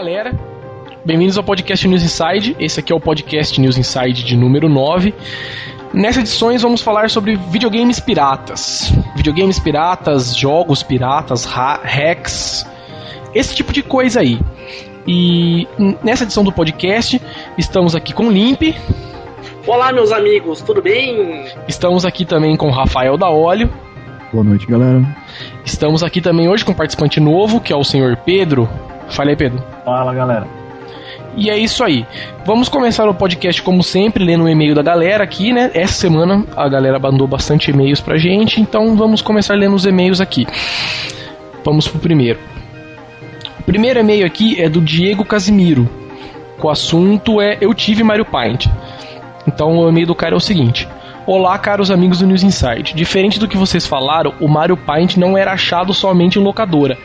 galera. Bem-vindos ao podcast News Inside. Esse aqui é o podcast News Inside de número 9. Nessas edições vamos falar sobre videogames piratas. Videogames piratas, jogos piratas, hacks, esse tipo de coisa aí. E nessa edição do podcast estamos aqui com o Limp. Olá, meus amigos, tudo bem? Estamos aqui também com o Rafael da Óleo. Boa noite, galera. Estamos aqui também hoje com um participante novo, que é o senhor Pedro. Fala aí, Pedro. Fala, galera. E é isso aí. Vamos começar o podcast, como sempre, lendo o um e-mail da galera aqui, né? Essa semana a galera mandou bastante e-mails pra gente, então vamos começar lendo os e-mails aqui. Vamos pro primeiro. O primeiro e-mail aqui é do Diego Casimiro. O assunto é Eu tive Mario Paint. Então o e-mail do cara é o seguinte: Olá, caros amigos do News Insight. Diferente do que vocês falaram, o Mario Paint não era achado somente em locadora.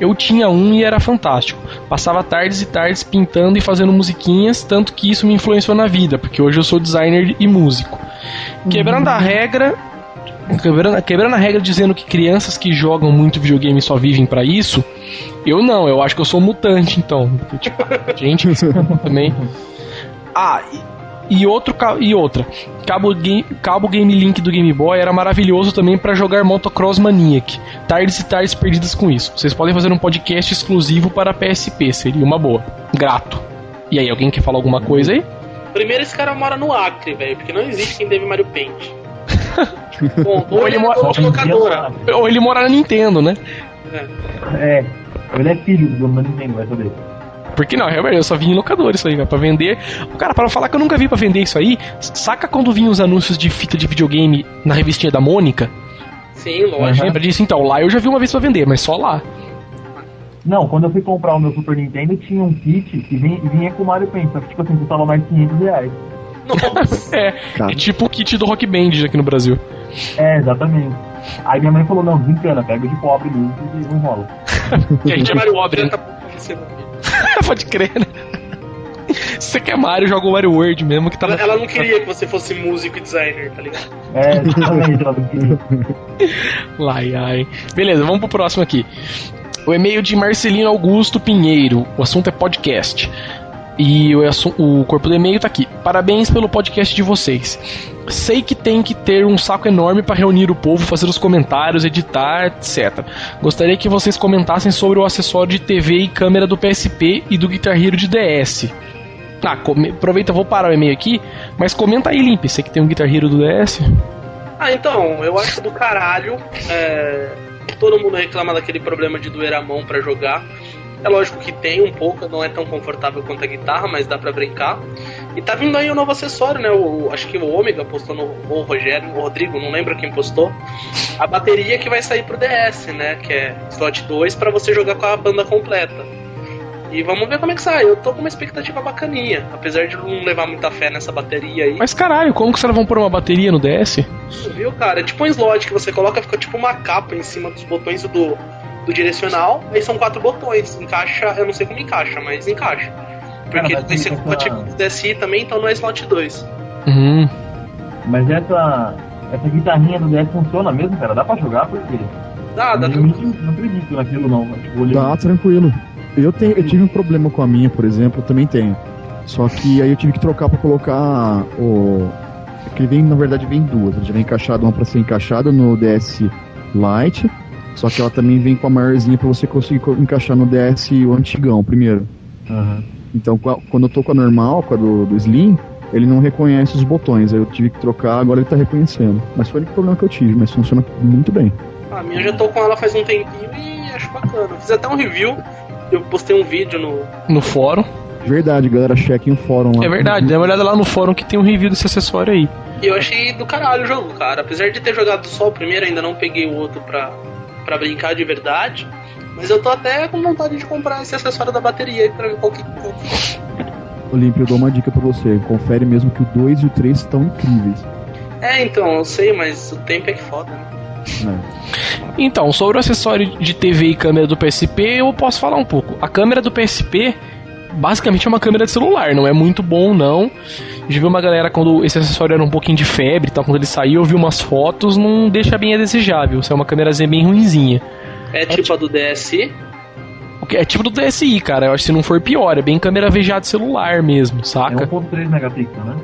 Eu tinha um e era fantástico. Passava tardes e tardes pintando e fazendo musiquinhas, tanto que isso me influenciou na vida, porque hoje eu sou designer e músico. Quebrando a regra, quebrando, quebrando a regra dizendo que crianças que jogam muito videogame só vivem para isso, eu não, eu acho que eu sou mutante, então. Tipo, gente, também. Ah, e, outro, e outra, cabo, game, cabo Game Link do Game Boy era maravilhoso também para jogar Motocross Maniac. Tardes e tardes perdidas com isso. Vocês podem fazer um podcast exclusivo para PSP, seria uma boa. Grato. E aí, alguém quer falar alguma coisa aí? Primeiro, esse cara mora no Acre, velho, porque não existe quem deve Mario Paint. Bom, ou, ele, ele mora locadora. Ou ele mora na Nintendo, né? É. é. Ele é filho do Nintendo, vai saber. Porque não, realmente, eu só vi em locador isso aí, cara, pra vender. O cara, para falar que eu nunca vi pra vender isso aí, saca quando vinham os anúncios de fita de videogame na revistinha da Mônica? Sim, lógico. Lembra disso? Então, lá eu já vi uma vez pra vender, mas só lá. Não, quando eu fui comprar o meu Super Nintendo, tinha um kit que vinha, vinha com o Mario Paint, só que tipo assim, custava mais de 500 reais. é, é tipo o kit do Rock Band aqui no Brasil. É, exatamente. Aí minha mãe falou, não, desencana, pega de pobre mesmo e não rola. e a gente é Mario Pobre, né? Pode crer, né? Se você quer Mario, joga o Mario World mesmo que tá ela, ela não queria que você fosse músico e designer, tá ligado? É, exatamente, ela não queria. Lai, ai. Beleza, vamos pro próximo aqui. O e-mail de Marcelino Augusto Pinheiro. O assunto é podcast. E o, o corpo do e-mail tá aqui. Parabéns pelo podcast de vocês. Sei que tem que ter um saco enorme para reunir o povo, fazer os comentários, editar, etc. Gostaria que vocês comentassem sobre o acessório de TV e câmera do PSP e do Guitar Hero de DS. Ah, come... aproveita, vou parar o e-mail aqui, mas comenta aí, Limp, você que tem um Guitar Hero do DS. Ah, então, eu acho do caralho. É... Todo mundo reclama daquele problema de doer a mão para jogar. É lógico que tem um pouco, não é tão confortável quanto a guitarra, mas dá para brincar. E tá vindo aí um novo acessório, né? O, acho que o Ômega postou no. O Rogério, o Rodrigo, não lembro quem postou. A bateria que vai sair pro DS, né? Que é slot 2 para você jogar com a banda completa. E vamos ver como é que sai. Eu tô com uma expectativa bacaninha, apesar de não levar muita fé nessa bateria aí. Mas caralho, como que vocês vão pôr uma bateria no DS? Viu, cara? É tipo um slot que você coloca, fica tipo uma capa em cima dos botões do, do direcional, aí são quatro botões. Encaixa, eu não sei como encaixa, mas encaixa. Porque vai ser compatível com o DSi também, então não é slot 2. Uhum. Mas essa, essa guitarrinha do DS funciona mesmo, cara? Dá pra jogar? Porque. Dá, dá. Eu não acredito naquilo, não. Tipo, dá, tranquilo. Eu, tenho, eu tive um problema com a minha, por exemplo, também tenho. Só que aí eu tive que trocar pra colocar o. Que vem, na verdade, vem duas. Ele já vem encaixado, uma pra ser encaixada no DS Lite só que ela também vem com a maiorzinha para você conseguir encaixar no DS o antigão primeiro. Uhum. Então quando eu tô com a normal, com a do, do Slim, ele não reconhece os botões. Aí eu tive que trocar, agora ele tá reconhecendo. Mas foi o único problema que eu tive, mas funciona muito bem. A minha eu já tô com ela faz um tempinho e acho bacana. Fiz até um review, eu postei um vídeo no. No fórum. Verdade, galera, cheque o fórum lá. É verdade, dá uma olhada lá no fórum que tem um review desse acessório aí. E eu achei do caralho o jogo, cara. Apesar de ter jogado só o primeiro, ainda não peguei o outro pra, para brincar de verdade. Mas eu tô até com vontade de comprar esse acessório da bateria aí pra ver qual que. Olímpio, eu dou uma dica pra você. Confere mesmo que o 2 e o 3 estão incríveis. É, então, eu sei, mas o tempo é que foda, né? É. Então, sobre o acessório de TV e câmera do PSP, eu posso falar um pouco. A câmera do PSP basicamente é uma câmera de celular, não é muito bom não. Já vi uma galera quando esse acessório era um pouquinho de febre, tal, quando ele saiu, eu vi umas fotos, não deixa bem a desejável. Isso é uma câmerazinha bem ruinzinha. É, é tipo a do DSi? é tipo do DSI, cara. Eu acho que se não for pior, é bem câmera VGA de celular mesmo, É saca? 1.3 megapixels, né?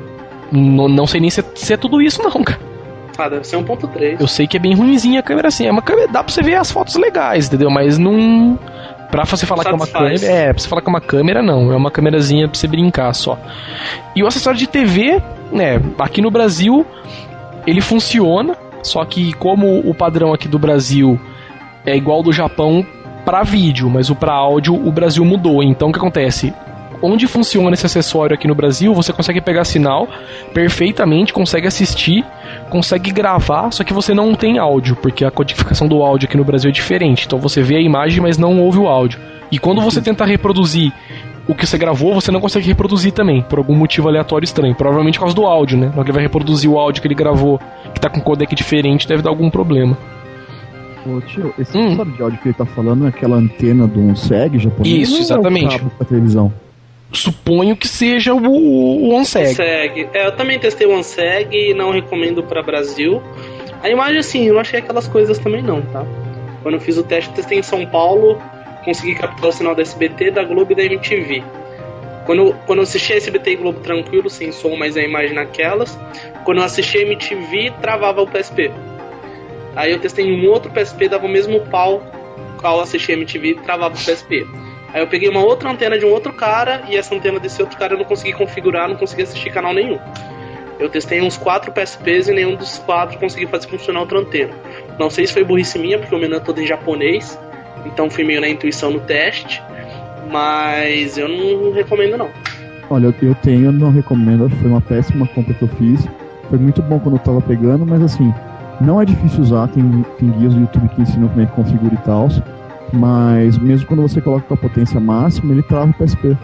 Não, não sei nem se, se é tudo isso, não, cara. Ah, deve ser 1.3. Eu sei que é bem ruimzinha a câmera assim. É uma câmera, dá pra você ver as fotos legais, entendeu? Mas não. Pra você falar que é uma câmera. É, pra você falar que é uma câmera, não. É uma câmerazinha pra você brincar só. E o acessório de TV, né? Aqui no Brasil, ele funciona. Só que como o padrão aqui do Brasil é igual ao do Japão pra vídeo, mas o pra áudio o Brasil mudou. Então o que acontece? Onde funciona esse acessório aqui no Brasil, você consegue pegar sinal perfeitamente, consegue assistir, consegue gravar, só que você não tem áudio, porque a codificação do áudio aqui no Brasil é diferente. Então você vê a imagem, mas não ouve o áudio. E quando você tenta reproduzir o que você gravou, você não consegue reproduzir também, por algum motivo aleatório estranho. Provavelmente por causa do áudio, né? Ele vai reproduzir o áudio que ele gravou, que tá com codec diferente, deve dar algum problema. Ô, tio, esse Hum. de áudio que ele tá falando é aquela antena do SEG japonês? Isso, ou é o exatamente. cabo televisão? Suponho que seja o, o OnSeg. OneSeg. É, eu também testei o OneSeg e não recomendo pra Brasil. A imagem, assim, eu não achei aquelas coisas também não, tá? Quando eu fiz o teste, testei em São Paulo, consegui captar o sinal da SBT, da Globo e da MTV. Quando quando eu assisti a SBT e Globo tranquilo, sem som, mas a imagem naquelas. Quando eu assisti a MTV, travava o PSP. Aí eu testei em um outro PSP, dava o mesmo pau qual assisti a MTV, travava o PSP. Aí eu peguei uma outra antena de um outro cara e essa antena desse outro cara eu não consegui configurar, não consegui assistir canal nenhum. Eu testei uns quatro PSPs e nenhum dos quatro consegui fazer funcionar outra antena. Não sei se foi burrice minha, porque o menu é todo em japonês, então fui meio na intuição no teste, mas eu não recomendo não. Olha, eu, tenho, não recomendo, foi uma péssima compra que eu fiz. Foi muito bom quando eu tava pegando, mas assim, não é difícil usar, tem, tem guias do YouTube que ensinam como é que configura e tal. Mas mesmo quando você coloca com a potência máxima, ele trava o PSP.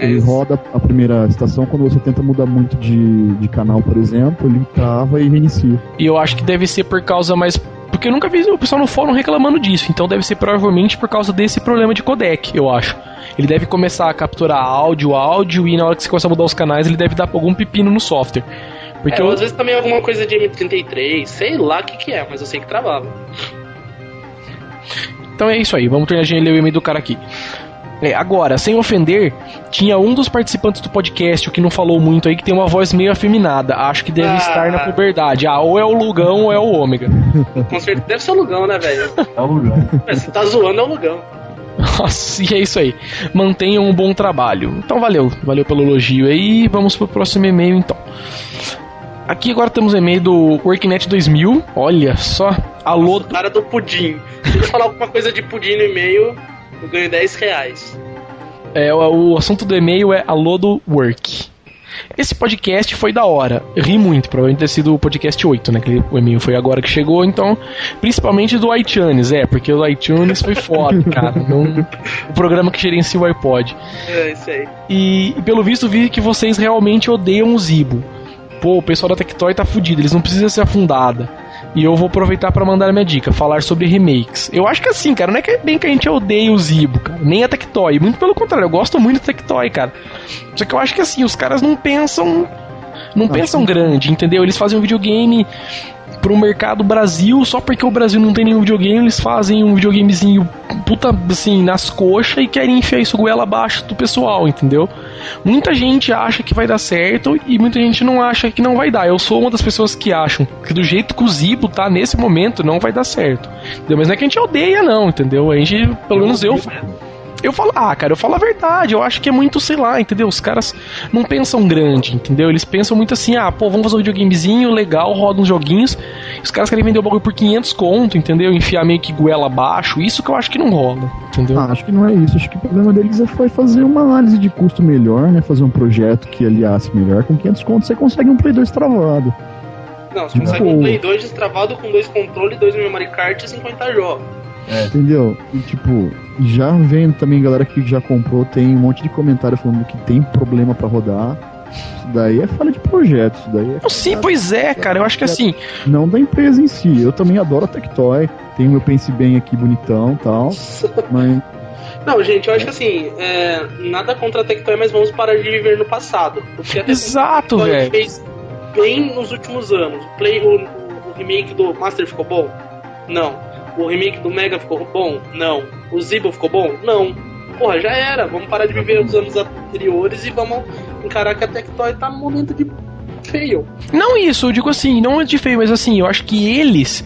É Ele isso. roda a primeira estação, quando você tenta mudar muito de, de canal, por exemplo, ele trava e reinicia. E eu acho que deve ser por causa mais. Porque eu nunca vi o pessoal no fórum reclamando disso. Então deve ser provavelmente por causa desse problema de codec, eu acho. Ele deve começar a capturar áudio, áudio, e na hora que você começar a mudar os canais, ele deve dar algum pepino no software. Porque É, eu, às vezes também alguma coisa de M33, sei lá o que, que é, mas eu sei que travava. Então é isso aí, vamos terminar de ler o e-mail do cara aqui. É, agora, sem ofender, tinha um dos participantes do podcast, o que não falou muito aí, que tem uma voz meio afeminada. Acho que deve Ah. estar na puberdade. Ah, ou é o Lugão ou é o Ômega. Com certeza deve ser o Lugão, né, velho? É o lugar. É, Se tá zoando, é o Lugão. Nossa, e é isso aí. Mantenham um bom trabalho. Então valeu, valeu pelo elogio aí. Vamos pro próximo e-mail então. Aqui agora temos o e-mail do Worknet 2000. Olha só. Alô, O cara do pudim. Se ele falar alguma coisa de pudim no e-mail, eu ganho 10 reais. É, o, o assunto do e-mail é Alô do Work. Esse podcast foi da hora. Ri muito, provavelmente ter sido o podcast 8, né? Que o e-mail foi agora que chegou, então. Principalmente do iTunes, é, porque o iTunes foi foda, cara. Não, o programa que gerencia o iPod. É isso aí. E, e pelo visto vi que vocês realmente odeiam o Zibo. Pô, o pessoal da Tectoy tá fudido, eles não precisam ser afundada. E eu vou aproveitar pra mandar a minha dica, falar sobre remakes. Eu acho que assim, cara, não é que é bem que a gente odeia o Zibo, cara, nem a Tectoy. Muito pelo contrário, eu gosto muito da Tectoy, cara. Só que eu acho que assim, os caras não pensam. Não pensam que- grande, entendeu? Eles fazem um videogame pro mercado Brasil, só porque o Brasil não tem nenhum videogame, eles fazem um videogamezinho puta assim nas coxas e querem enfiar isso goela abaixo do pessoal, entendeu? Muita gente acha que vai dar certo e muita gente não acha que não vai dar. Eu sou uma das pessoas que acham que do jeito que o Zibo tá nesse momento não vai dar certo. Entendeu? Mas não é que a gente odeia, não, entendeu? A gente, pelo menos eu. Eu falo, ah, cara, eu falo a verdade. Eu acho que é muito, sei lá, entendeu? Os caras não pensam grande, entendeu? Eles pensam muito assim, ah, pô, vamos fazer um videogamezinho legal, roda uns joguinhos. Os caras querem vender o bagulho por 500 conto, entendeu? Enfiar meio que goela abaixo. Isso que eu acho que não rola, entendeu? Ah, acho que não é isso. Acho que o problema deles é- foi fazer uma análise de custo melhor, né? Fazer um projeto que aliasse melhor. Com 500 contos você consegue um Play 2 travado. Não, você consegue Não. um Play 2 destravado com dois controles, dois memory cards e 50 jogos. Entendeu? E tipo, já vendo também galera que já comprou, tem um monte de comentário falando que tem problema pra rodar. Isso daí é falha de projeto, isso daí é Sim, pois é, cara. Eu acho que assim, não da empresa em si. Eu também adoro a Tectoy, tenho meu Pense Bem aqui bonitão e tal, mas Não, gente, eu acho que assim, é, nada contra a Tectoy, mas vamos parar de viver no passado. Porque a exato, Tectoy velho. fez bem nos últimos anos. O, Play, o, o remake do Master ficou bom? Não. O remake do Mega ficou bom? Não. O Zibo ficou bom? Não. porra, já era. Vamos parar de viver os anos anteriores e vamos encarar que a Tectoy tá num momento de feio. Não isso, eu digo assim, não é de feio, mas assim, eu acho que eles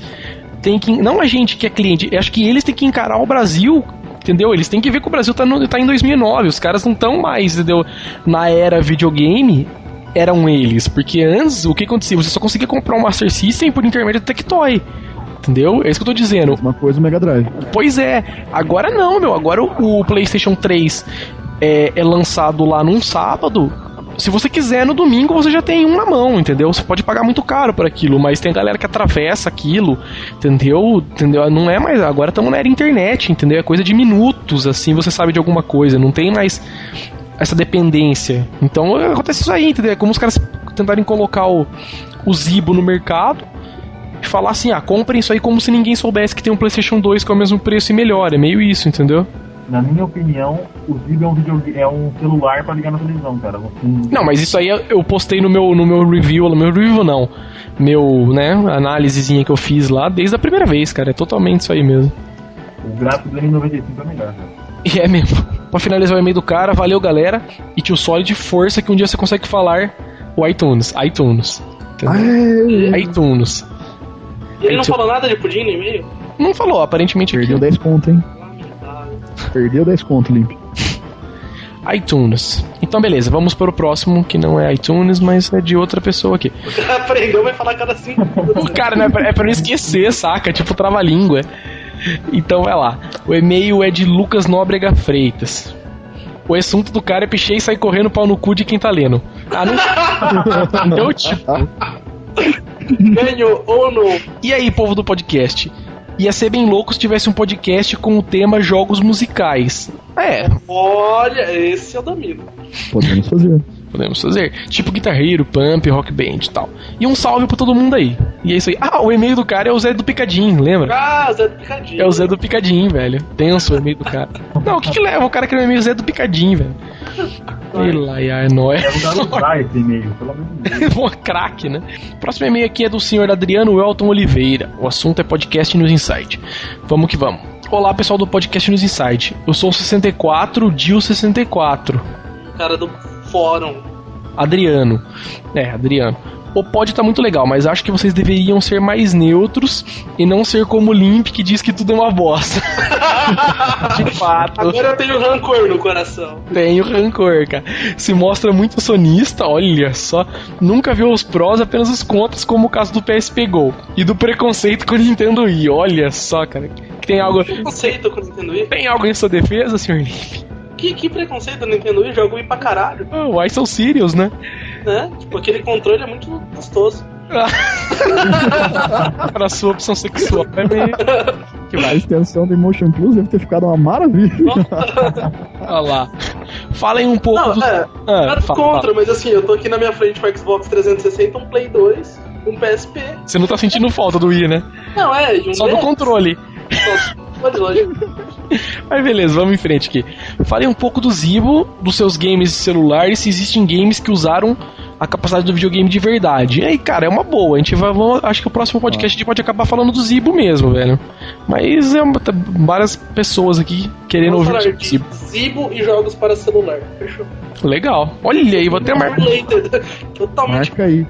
têm que. Não a gente que é cliente, eu acho que eles têm que encarar o Brasil. Entendeu? Eles têm que ver que o Brasil tá, no, tá em 2009. Os caras não estão mais, entendeu? Na era videogame, eram eles. Porque antes, o que acontecia? Você só conseguia comprar um Master System por intermédio do Tectoy. Entendeu? É isso que eu tô dizendo. Uma coisa o Mega Drive. Pois é, agora não, meu. Agora o, o PlayStation 3 é, é lançado lá num sábado. Se você quiser, no domingo você já tem um na mão, entendeu? Você pode pagar muito caro por aquilo, mas tem galera que atravessa aquilo, entendeu? entendeu? Não é mais. Agora estamos na era internet, entendeu? É coisa de minutos, assim, você sabe de alguma coisa. Não tem mais essa dependência. Então acontece isso aí, entendeu? É como os caras tentarem colocar o, o Zibo no mercado e falar assim, ah, comprem isso aí como se ninguém soubesse que tem um PlayStation 2 que é o mesmo preço e melhor. É meio isso, entendeu? Na minha opinião, o Zibo é um, video, é um celular pra ligar na televisão, cara. Você- Não, mas isso aí eu postei no meu, no meu review, no meu review não. Meu, né, análisezinha que eu fiz lá desde a primeira vez, cara. É totalmente isso aí mesmo. O gráfico do N95 é melhor, cara. E é mesmo. Pra finalizar o e-mail do cara, valeu galera. E tio Solid, força que um dia você consegue falar o iTunes. iTunes. Entendeu? iTunes. E ele não falou nada de pudim no e-mail? Não falou, aparentemente Perdeu aqui. 10 conto, hein? Lamentável. Perdeu 10 conto, Limp. iTunes. Então beleza, vamos para o próximo, que não é iTunes, mas é de outra pessoa aqui. O cara aprendeu, vai falar cada cinco O cara, né, é pra não esquecer, saca? Tipo trava-língua. Então vai lá. O e-mail é de Lucas Nóbrega Freitas. O assunto do cara é pichei e sai correndo pau no cu de quem tá lendo. Ah, não. Entendeu? Tipo. Ganho ou não? E aí, povo do podcast? Ia ser bem louco se tivesse um podcast com o tema jogos musicais. É, Olha, esse eu domino. Podemos fazer. Podemos fazer. Tipo Guitar Hero, Pump, Rock Band e tal. E um salve pra todo mundo aí. E é isso aí. Ah, o e-mail do cara é o Zé do Picadinho, lembra? Ah, Zé do Picadinho. É o Zé do Picadinho, velho. Tenso o e-mail do cara. Não, o que que leva o cara que é o e-mail Zé do Picadinho, velho? Sei lá, e é nóis. É esse e-mail, pelo amor de Deus. Pô, craque, né? Próximo e-mail aqui é do senhor Adriano Welton Oliveira. O assunto é podcast News Insight. Vamos que vamos. Olá, pessoal do podcast News Insight. Eu sou o 64, Dio 64. O cara do fórum. Adriano. É, Adriano. O pod tá muito legal, mas acho que vocês deveriam ser mais neutros e não ser como o Limp que diz que tudo é uma bosta. De fato. Agora eu tenho rancor no coração. Tenho rancor, cara. Se mostra muito sonista, olha só. Nunca viu os prós, apenas os contras, como o caso do PSP Go. E do preconceito com o Nintendo Wii. Olha só, cara. Que tem algo. Preconceito com o Nintendo Wii? Tem algo em sua defesa, senhor Limp? Que, que preconceito do Nintendo Wii? Jogo Wii pra caralho, Oh, why so serious, né? né? Tipo, aquele controle é muito gostoso. Para sua opção sexual. É meio. Que A vai. extensão do Emotion Plus deve ter ficado uma maravilha. Olha lá. Falem um pouco Não, do. é, Ah, nada fala, contra, fala. mas assim, eu tô aqui na minha frente com o Xbox 360, um Play 2, um PSP. Você não tá sentindo falta do Wii, né? Não, é, um Só do controle. Mas beleza, vamos em frente aqui. Falei um pouco do Zibo, dos seus games de celular e se existem games que usaram a capacidade do videogame de verdade. E aí, cara, é uma boa. A gente vai. Vamos, acho que o próximo podcast a gente pode acabar falando do Zibo mesmo, velho. Mas é uma- tá- várias pessoas aqui querendo Vamos ouvir falar o de Zibo. Zibo e jogos para celular. Fechou. Legal. Olha aí, vou até marcar. Totalmente. Marca aí.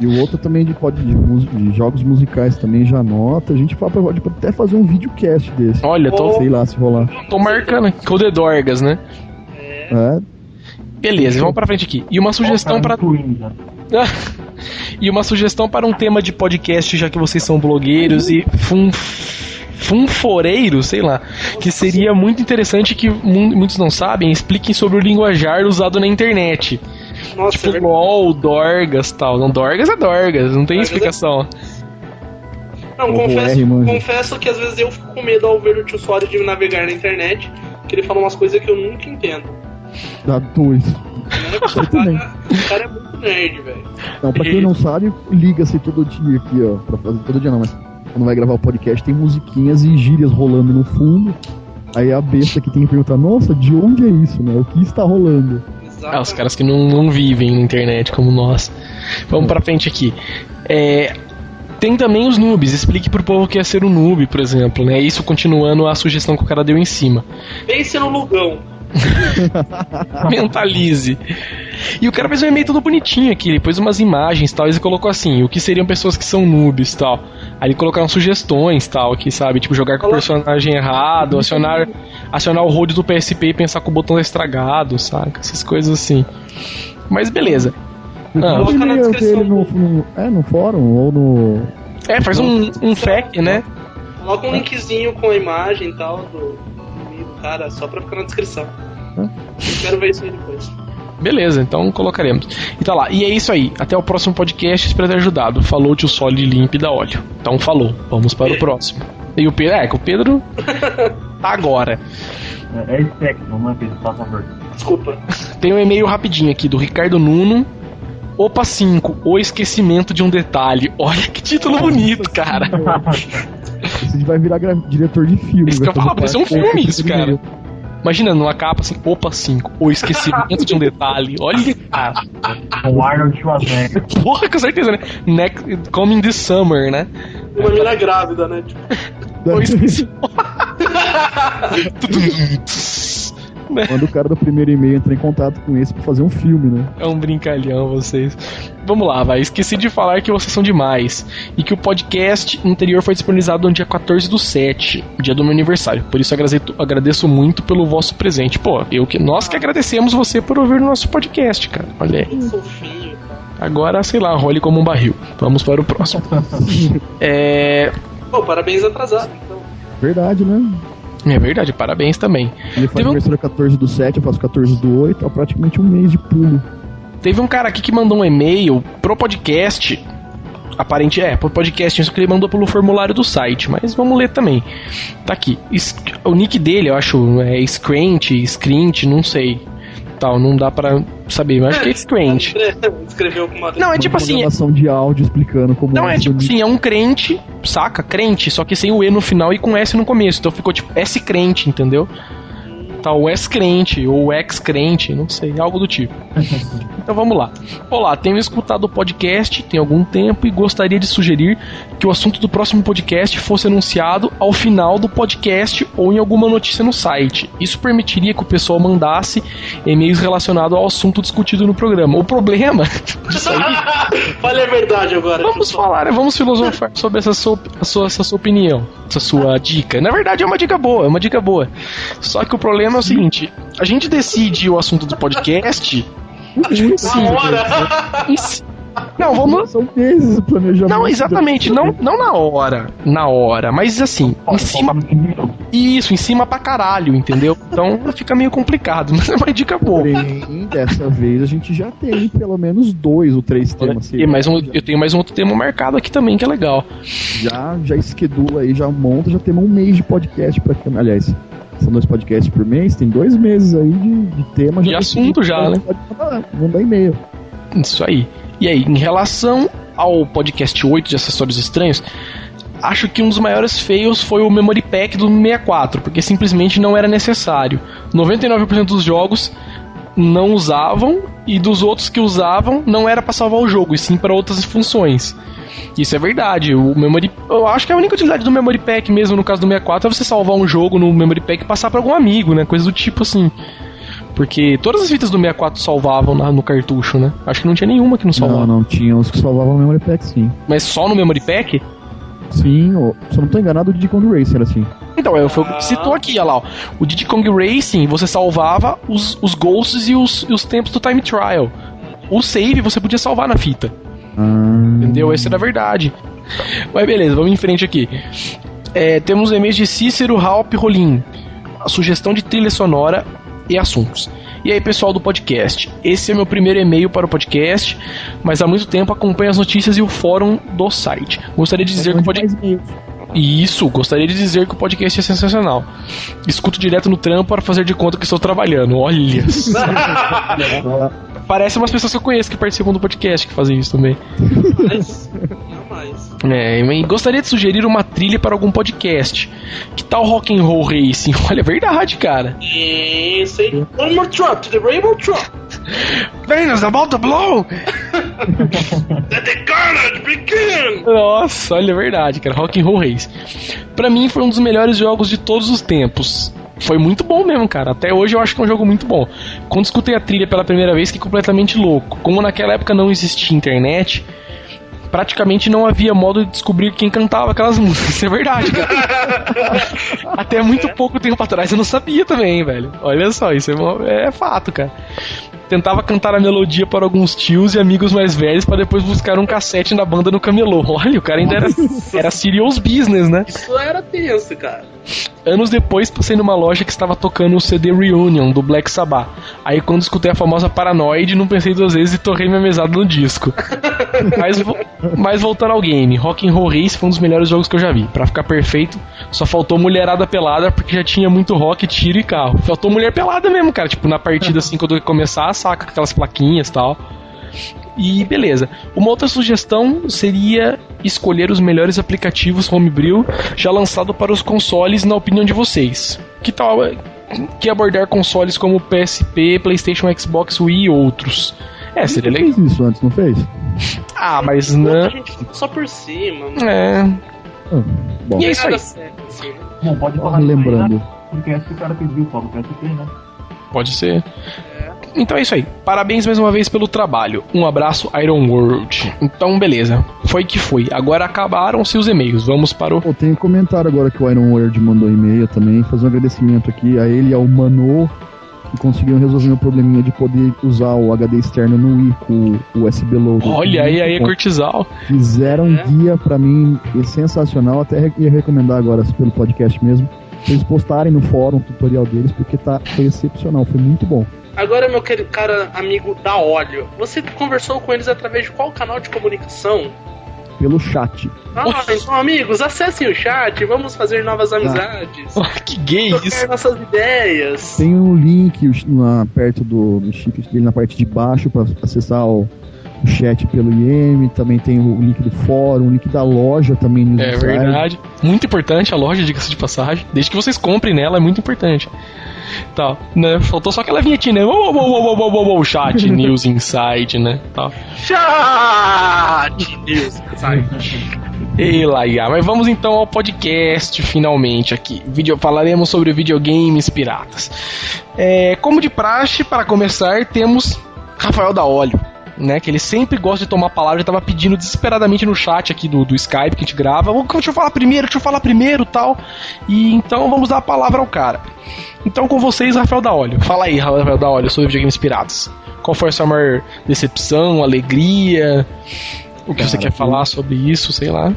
E o outro também de, pode, de, jogos musicais também já anota. A gente pode, pode até fazer um videocast desse. Olha, tô, Sei lá se rolar. tô marcando aqui. Codedorgas, né? É, Beleza, vamos pra frente aqui. E uma sugestão para e uma sugestão para um tema de podcast, já que vocês são blogueiros e fun, funforeiros, sei lá, que seria muito interessante que mu- muitos não sabem, expliquem sobre o linguajar usado na internet. Nossa, é Tipo verdade. LOL, Dorgas tal. Não, Dorgas é Dorgas, não tem Dorgas é- explicação. Não, O confesso, R, confesso que às vezes eu fico com medo ao ver o tio Sório de navegar na internet, que ele fala umas coisas que eu nunca entendo. Dá dois. O, também. cara, o cara é muito nerd, velho. Não, pra quem não sabe, liga-se todo dia aqui, ó. Pra fazer todo dia não, mas quando vai gravar o podcast tem musiquinhas e gírias rolando no fundo. Aí a besta que tem que perguntar, nossa, de onde é isso, né? O que está rolando? Ah, os caras que não, não vivem na internet como nós. Vamos pra frente aqui. É, tem também os noobs. Explique pro povo o que é ser um noob, por exemplo, né? Isso continuando a sugestão que o cara deu em cima. Pense no Lugão. Mentalize. E o cara fez um e-mail todo bonitinho aqui, ele pôs umas imagens tal, e ele colocou assim, o que seriam pessoas que são noobs tal. Aí ele colocaram sugestões tal, aqui, sabe? Tipo, jogar com o personagem errado, acionar, acionar o hold do PSP e pensar que o botão é estragado, saca? Essas coisas assim. Mas beleza. Ah. Coloca na descrição no, no- é, no fórum ou no. É, faz um, um fact, né? Coloca um linkzinho com a imagem e tal do cara, só pra ficar na descrição. Hã? Eu quero ver isso aí depois. Beleza, então colocaremos. E tá lá. E é isso aí. Até o próximo podcast. Espero ter ajudado. Falou tio Solid Limp da óleo. Então falou. Vamos para o próximo. E o Pedro. É, que o Pedro. tá agora. É, é não é Pedro, por favor. Desculpa. Tem um e-mail rapidinho aqui do Ricardo Nuno. Opa 5, o esquecimento de um detalhe. Olha que título bonito, cara. Esse vai virar gra- diretor de filme. Isso que vai eu falo, fazer parece um filme isso, cara. Imagina numa capa assim, Opa 5, o esquecimento de um detalhe. Olha, cara. Com Arnold Schwarzenegger. Porra, com certeza, né? Next, coming this summer, né? Uma mina grávida, né? Tipo, O esqueci- Quando o cara do primeiro e-mail entra em contato com esse pra fazer um filme, né? É um brincalhão vocês. Vamos lá, vai. Esqueci de falar que vocês são demais. E que o podcast anterior foi disponibilizado no dia 14 do 7, dia do meu aniversário. Por isso agradeço, agradeço muito pelo vosso presente. Pô, eu que, nós que agradecemos você por ouvir o nosso podcast, cara. Olha aí. Agora, sei lá, role como um barril. Vamos para o próximo. É. Pô, parabéns atrasado, então. Verdade, né? É verdade, parabéns também. Ele faz Teve um- aniversário 14 do 7, eu faço 14 do 8, é praticamente um mês de pulo. Teve um cara aqui que mandou um e-mail pro podcast. Aparente é, pro podcast, isso que ele mandou pelo formulário do site, mas vamos ler também. Tá aqui. O nick dele, eu acho, é Scrant, Scrint, não sei. Tal, não dá pra saber, mas acho que é Scrant. Escreveu com uma. Não, é tipo Uma assim, é- gravação de áudio explicando como não é o tipo assim, é um crente, saca? Crente, só que sem o E no final e com S no começo. Então ficou tipo S crente, entendeu? Tá, o S-crente, ou ex-crente, não sei, algo do tipo. Então vamos lá. Olá, tenho escutado o podcast tem algum tempo e gostaria de sugerir que o assunto do próximo podcast fosse anunciado ao final do podcast ou em alguma notícia no site. Isso permitiria que o pessoal mandasse e-mails relacionados ao assunto discutido no programa. O problema disso aí Fale a verdade agora. Vamos falar, né? vamos filosofar sobre essa sua, sua- essa sua opinião, essa sua dica. Na verdade, é uma dica boa, é uma dica boa. Só que o problema é o seguinte: a gente decide o assunto do podcast. Sim, Uma hora! Não, vamos. São meses o planejamento. Não, exatamente, não, não na hora. Na hora, mas assim, em cima. Isso, em cima pra caralho, entendeu? Então fica meio complicado, mas é uma dica boa. Porém, dessa vez a gente já tem pelo menos dois ou três temas. E mais um, eu tenho mais um outro tema marcado aqui também, que é legal. Já, já esquedula aí, já monta, já temos um mês de podcast pra Aliás, são dois podcasts por mês, tem dois meses aí de, de tema. De Já assunto já, né? Pode mandar, mandar e-mail. Isso aí. E aí, em relação ao podcast 8 de acessórios estranhos, acho que um dos maiores fails foi o Memory Pack do 64, porque simplesmente não era necessário. 99% dos jogos não usavam e dos outros que usavam não era para salvar o jogo, e sim para outras funções. Isso é verdade. O memory, eu acho que a única utilidade do memory pack mesmo no caso do 64 é você salvar um jogo no memory pack e passar para algum amigo, né? Coisa do tipo assim. Porque todas as fitas do 64 salvavam na- no cartucho, né? Acho que não tinha nenhuma que não salvava. Não, não, tinha os que salvavam o memory pack, sim. Mas só no memory pack? Sim, ó, se eu não tô enganado, o Diddy Kong Racer, assim. Então, é, foi o que citou aqui, olha lá. ó. O Diddy Kong Racing, você salvava os, os ghosts e os, e os tempos do time trial. O save você podia salvar na fita. Entendeu? Essa era a verdade. Mas beleza, vamos em frente aqui. É, temos e-mails de Cícero Halp Rolim. A sugestão de trilha sonora e assuntos. E aí, pessoal do podcast? Esse é meu primeiro e-mail para o podcast, mas há muito tempo acompanho as notícias e o fórum do site. Gostaria de dizer que o podcast. E Isso, gostaria de dizer que o podcast é sensacional. Escuto direto no trampo para fazer de conta que estou trabalhando. Olha, parece umas pessoas que eu conheço que participam do podcast que fazem isso também. Mas, não mais. É, e gostaria de sugerir uma trilha para algum podcast. Que tal Rock and Roll Racing? Olha, é verdade, cara. Isso aí. One more trip to the Rainbow Truck. Venus about to blow! Let the carnage begin! Nossa, olha, é verdade, cara. Rock and Roll Race. Pra mim foi um dos melhores jogos de todos os tempos. Foi muito bom mesmo, cara. Até hoje eu acho que é um jogo muito bom. Quando escutei a trilha pela primeira vez, fiquei completamente louco. Como naquela época não existia internet, praticamente não havia modo de descobrir quem cantava aquelas músicas. Isso é verdade, cara. Até muito pouco tempo atrás eu não sabia também, velho. Olha só, isso é, é fato, cara tentava cantar a melodia para alguns tios e amigos mais velhos para depois buscar um cassete da banda no camelô. Olha, o cara ainda era, era serious business, né? Isso era tenso, cara. Anos depois, passei numa loja que estava tocando o CD Reunion do Black Sabbath. Aí, quando escutei a famosa Paranoid, não pensei duas vezes e torrei minha mesada no disco. mas, mas voltando ao game, Rock and Roll Race foi um dos melhores jogos que eu já vi. Para ficar perfeito, só faltou mulherada pelada porque já tinha muito rock, tiro e carro. Faltou mulher pelada mesmo, cara. Tipo, na partida assim, quando eu começar, saca aquelas plaquinhas e tal. E beleza. Uma outra sugestão seria escolher os melhores aplicativos Homebrew já lançado para os consoles, na opinião de vocês. Que tal que abordar consoles como PSP, PlayStation, Xbox, Wii e outros? É, seria legal. fez isso antes, não fez? Ah, mas não. Só por cima. É. Ah, bom. E é isso aí. assim, né? Bom, pode Só falar lembrando. né? Porque esse que o cara pediu, do PSP, né? Pode ser. Então é isso aí. Parabéns mais uma vez pelo trabalho. Um abraço, Iron World. Então, beleza. Foi que foi. Agora acabaram-se os e-mails. Vamos para o. Pô, tem um comentário agora que o Iron Word mandou e-mail também. Fazer um agradecimento aqui a ele e ao Mano que conseguiram resolver meu probleminha de poder usar o HD externo no Wii com o USB loader. Olha aí, aí, Bom, Curtisal. Fizeram um É. guia pra mim é sensacional. Até ia recomendar agora pelo podcast mesmo. pra Eles postarem no fórum o tutorial deles, porque tá, foi excepcional, foi muito bom. Agora, meu querido cara amigo da Óleo, você conversou com eles através de qual canal de comunicação? Pelo chat. Ah, então, amigos, acessem o chat, vamos fazer novas amizades. que gay isso. nossas ideias. Tem um link lá perto do, do chip dele na parte de baixo para acessar o, o chat pelo IM. Também tem o link do fórum, o link da loja também no É site. verdade. Muito importante a loja, diga-se de passagem. Desde que vocês comprem nela, é muito importante. Tá, né? Faltou só aquela vinhetinha, né? Uou, uou, uou, uou, chat, news, inside, né? Tá. Chat News, sai. Ei, Laia, mas vamos então ao podcast finalmente aqui. Video, falaremos sobre videogames piratas. É, como de praxe, para começar, temos Rafael da Óleo. Né, que ele sempre gosta de tomar a palavra, ele tava pedindo desesperadamente no chat aqui do, do Skype que a gente grava. "Ô, Deixa eu falar primeiro, deixa eu falar primeiro tal. E então vamos dar a palavra ao cara. Então com vocês, Rafael da Óleo. Fala aí, Rafael da Óleo, sobre videogames piratas. Qual foi a sua maior decepção, alegria? O que você Cara, quer falar sobre isso, sei lá.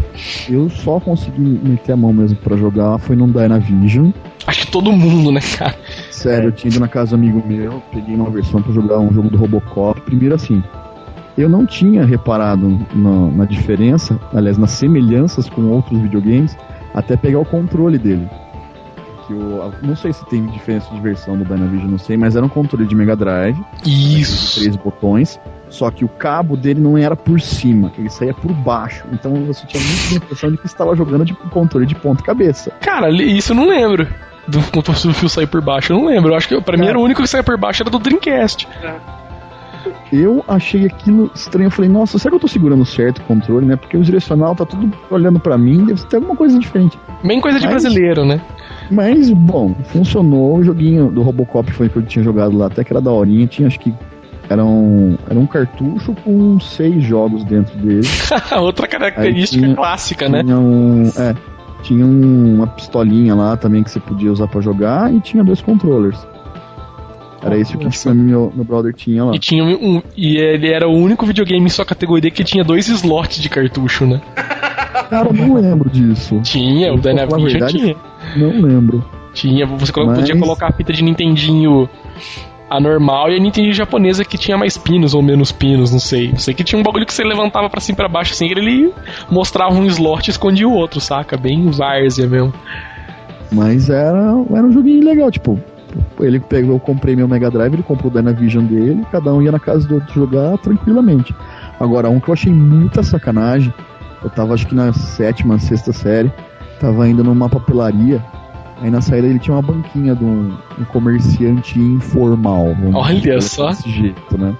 Eu só consegui meter a mão mesmo pra jogar, foi num Dynavision. Acho que todo mundo, né, cara? Sério, eu tinha ido na casa do amigo meu, peguei uma versão pra jogar um jogo do Robocop. Primeiro assim, eu não tinha reparado na, na diferença, aliás, nas semelhanças com outros videogames, até pegar o controle dele. Que eu, não sei se tem diferença de versão do Dynavision, não sei, mas era um controle de Mega Drive, Isso. três botões, só que o cabo dele não era por cima, ele saía por baixo. Então você tinha muito a impressão de que estava jogando de controle de ponta cabeça. Cara, isso eu não lembro. Do, do fio sair por baixo, eu não lembro. Eu acho que pra mim Cara. era o único que saía por baixo era do Dreamcast. Eu achei aquilo estranho. Eu falei, nossa, será que eu tô segurando certo o controle, né? Porque o direcional tá tudo olhando pra mim, deve ter alguma coisa diferente. Bem coisa de Mas- brasileiro, né? Mas, bom, funcionou. O joguinho do Robocop foi que eu tinha jogado lá, até que era daorinha. Tinha, acho que. Era um, era um cartucho com seis jogos dentro dele. Outra característica tinha- clássica, né? Tinha um. É. Tinha um- uma pistolinha lá também que você podia usar pra jogar e tinha dois controllers. Era isso que Nossa. tipo, meu, meu brother tinha lá. E tinha um, e ele era o único videogame em sua categoria que tinha dois slots de cartucho, né? Cara, eu não lembro disso. Tinha, o Dynavision verdade, tinha. Não lembro. Tinha, você Mas- podia colocar a fita de Nintendinho a normal e a Nintendo japonesa que tinha mais pinos ou menos pinos, não sei. Eu sei que tinha um bagulho que você levantava pra cima e pra baixo assim, ele mostrava um slot e escondia o outro, saca? Bem várzea mesmo. Mas era, era um joguinho legal, tipo, ele pegou, eu comprei meu Mega Drive, ele comprou o Dynavision dele, cada um ia na casa do outro jogar tranquilamente. Agora, um que eu achei muita sacanagem, eu tava acho que na sétima, sexta série, tava indo numa papelaria, aí na saída ele tinha uma banquinha de um, um comerciante informal. Olha só. Desse jeito, né?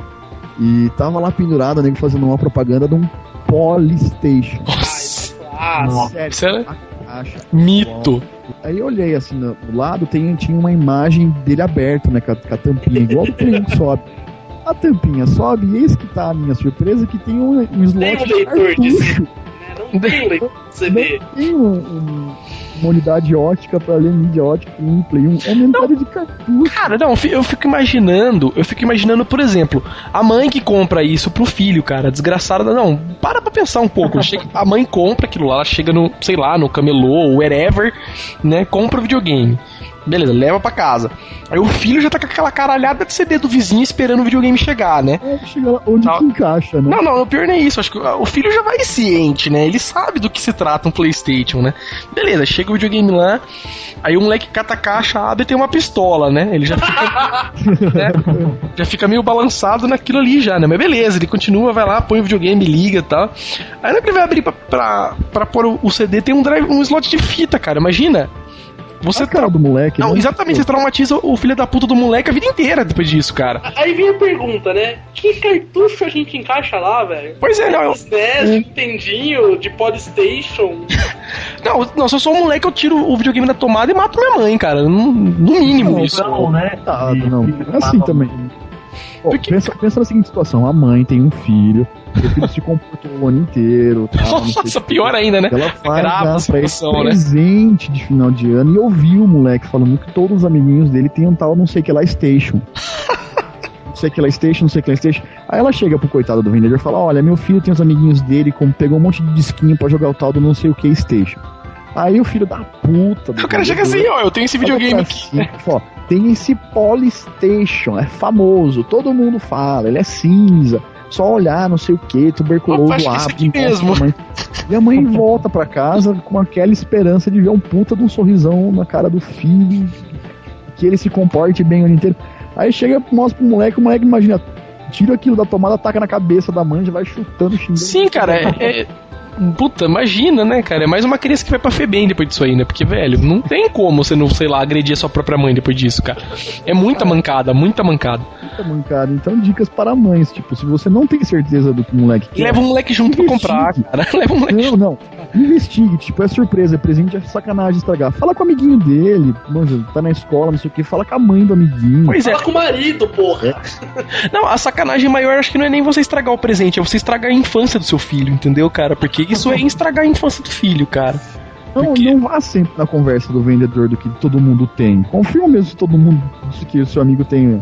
E tava lá pendurado, nego fazendo uma propaganda de um Polystation. Nossa. Ah, Nossa. Sério, era- a, caixa. Mito. Aí eu olhei assim no, do lado, tem, tinha uma imagem dele aberto, né? Com a, com a tampinha, igual Play 1 que sobe. A tampinha sobe e eis que tá a minha surpresa que tem um, um slot Tem um de cartucho. Né? Não tem leitor de CD. Não tem um- um- uma unidade ótica pra ler mídia ótica um Play 1. É uma unidade de cartucho. Cara, não, eu fi- eu fico imaginando, eu fico imaginando, por exemplo, a mãe que compra isso pro filho, cara, desgraçada. Não, para pra pensar um pouco. Chega- a mãe compra aquilo lá, ela chega no, sei lá, no camelô, wherever, né, compra o videogame. Beleza, leva pra casa. Aí o filho já tá com aquela caralhada de CD do vizinho esperando o videogame chegar, né? É, chega lá onde Não. que encaixa, né? Não, não, o pior não é isso. Acho que o filho já vai ciente, né? Ele sabe do que se trata um PlayStation, né? Beleza, chega o videogame lá, aí o moleque cata a caixa, abre e tem uma pistola, né? Ele já fica, né? já fica meio balançado naquilo ali já, né? Mas beleza, ele continua, vai lá, põe o videogame, liga e tal. Aí na hora que ele vai abrir pra, pra, pra pôr o, o CD, tem um drive, um slot de fita, cara. Imagina. Você a cara do moleque. Não, né? exatamente, você traumatiza o filho da puta do moleque a vida inteira depois disso, cara. Aí vem a pergunta, né? Que cartucho a gente encaixa lá, velho? Pois é, não, eu, SNES, Nintendinho, de Polystation. Não, não, se eu sou um moleque, eu tiro o videogame da tomada e mato minha mãe, cara. No, no mínimo Não, isso. Não, né? Tá, De- não. É assim também. Porque- pensa, pensa na seguinte situação: a mãe tem um filho, o filho se comportou o ano inteiro. Tal, o Nossa, pior ainda, né? Ela faz Grava a situação, né? presente de final de ano e ouviu o moleque falando que todos os amiguinhos dele têm um tal não sei que lá Station. não sei que lá Station, não sei que lá Station. Aí ela chega pro coitado do vendedor e fala: Olha, meu filho tem os amiguinhos dele, como pegou um monte de disquinho pra jogar o tal do não sei o que Station. Aí o filho da puta. do O cara chega assim, ó, eu tenho esse videogame aqui. ó, tem esse Polystation, é famoso, todo mundo fala, ele é cinza. Só olhar, não sei o que, tuberculoso Opa, abre, aqui mesmo. mãe. E a mãe volta pra casa com aquela esperança de ver um puta de um sorrisão na cara do filho, que ele se comporte bem o ano inteiro. Aí chega, mostra pro moleque, o moleque imagina, tira aquilo da tomada, taca na cabeça da mãe, já vai chutando, xingando. Sim, cara, é, é- Puta, imagina, né, cara? É mais uma criança que vai pra Febem depois disso aí, né? Porque, velho, não tem como você não, sei lá, agredir a sua própria mãe depois disso, cara. É muita mancada, muita mancada. Puta mancada. Então, dicas para mães, tipo, se você não tem certeza do que o moleque quer, Leva um moleque junto pra comprar, cara. Leva um moleque Não, não. Investigue, tipo, é surpresa, é presente, é sacanagem estragar. Fala com o amiguinho dele, manja, tá na escola, não sei o que, fala com a mãe do amiguinho. Pois é, Fala com o marido, porra. não, a sacanagem maior acho que não é nem você estragar o presente, é você estragar a infância do seu filho, entendeu, cara? Porque isso é estragar a infância do filho, cara. Não, não vá sempre na conversa do vendedor do que todo mundo tem. Confirma mesmo se todo mundo disse que o seu amigo tem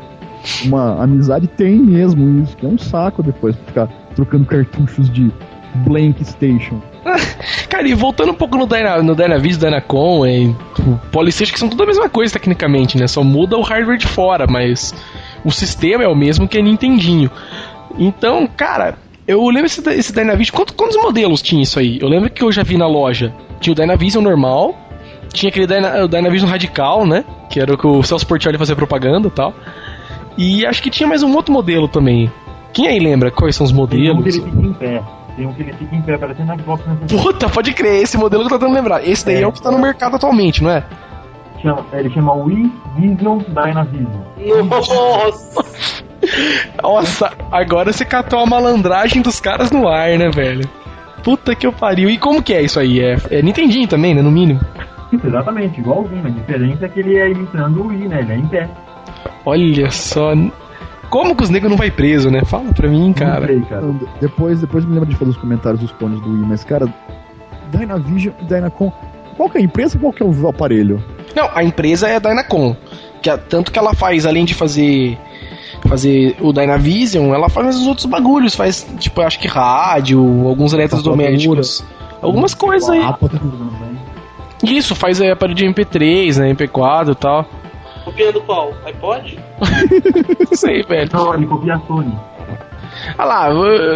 uma amizade, tem mesmo isso, que é um saco depois ficar trocando cartuchos de Blank Station. Cara, e voltando um pouco no, Dyna, no Dynavision, Dynacon, e o Polystation, que são tudo a mesma coisa tecnicamente, né? Só muda o hardware de fora, mas o sistema é o mesmo que é Nintendinho. Então, cara, eu lembro esse, esse Dynavision. Quantos, quantos modelos tinha isso aí? Eu lembro que eu já vi na loja. Tinha o Dynavision normal, tinha aquele Dyna, o Dynavision Radical, né? Que era o que o Celso Portioli fazia propaganda e tal. E acho que tinha mais um outro modelo também. Quem aí lembra quais são os Tem um modelos? ele fica em pé. Tem um que ele fica em pé, parecendo a Xbox 360. Puta, pode crer, esse modelo que eu tô tentando lembrar. Esse daí é, É, o que tá no mercado atualmente, não é? Chama- Ele chama Wii Vision Dynavision. Nossa. Nossa, agora você catou a malandragem dos caras no ar, né, velho? Puta que eu pariu. E como que é isso aí? É, é Nintendinho também, né, no mínimo? Isso, exatamente, igualzinho. A diferença é que ele é imitando o Wii, né? Ele é em pé. Olha só. Como que os negros não vai preso, né? Fala pra mim, Não cara. sei, cara. De- Depois, depois me lembra de fazer os comentários dos clones do Wii, mas cara, Dynavision e Dynacon, qual que é a empresa e qual que é o aparelho? Não, a empresa é a Dynacon. Que é- tanto que ela faz, além de fazer fazer o Dynavision, ela faz os outros bagulhos, faz, tipo, acho que rádio, alguns eletrodomésticos. Algumas coisas aí. Isso, faz é, aparelho de MP3, né, MP4 e tal. Copiando qual? iPod? Isso aí, velho. Não, ele copia a Sony. Ah lá,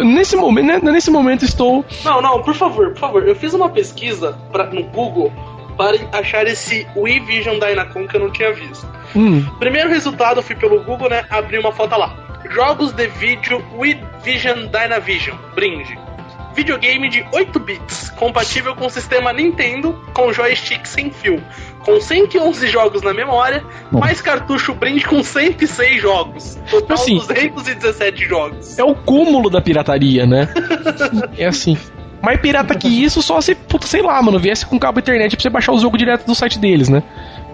nesse momento, né, nesse momento estou. Não, não, por favor, por favor. Eu fiz uma pesquisa pra, no Google para achar esse Wii Vision Dynacon que eu não tinha visto. Hum, Primeiro resultado, eu fui pelo Google, né? Abri uma foto lá. Jogos de vídeo Wii Vision Dynavision. Brinde. Videogame de 8 bits, compatível com o sistema Nintendo, com joystick sem fio, com 111 jogos na memória, Nossa. mais cartucho brinde com 106 jogos. Total Assim. 217 jogos. é o cúmulo da pirataria, né? é assim. Mais pirata que isso, só se, puta, sei lá, mano, viesse com cabo internet pra você baixar o jogo direto do site deles, né?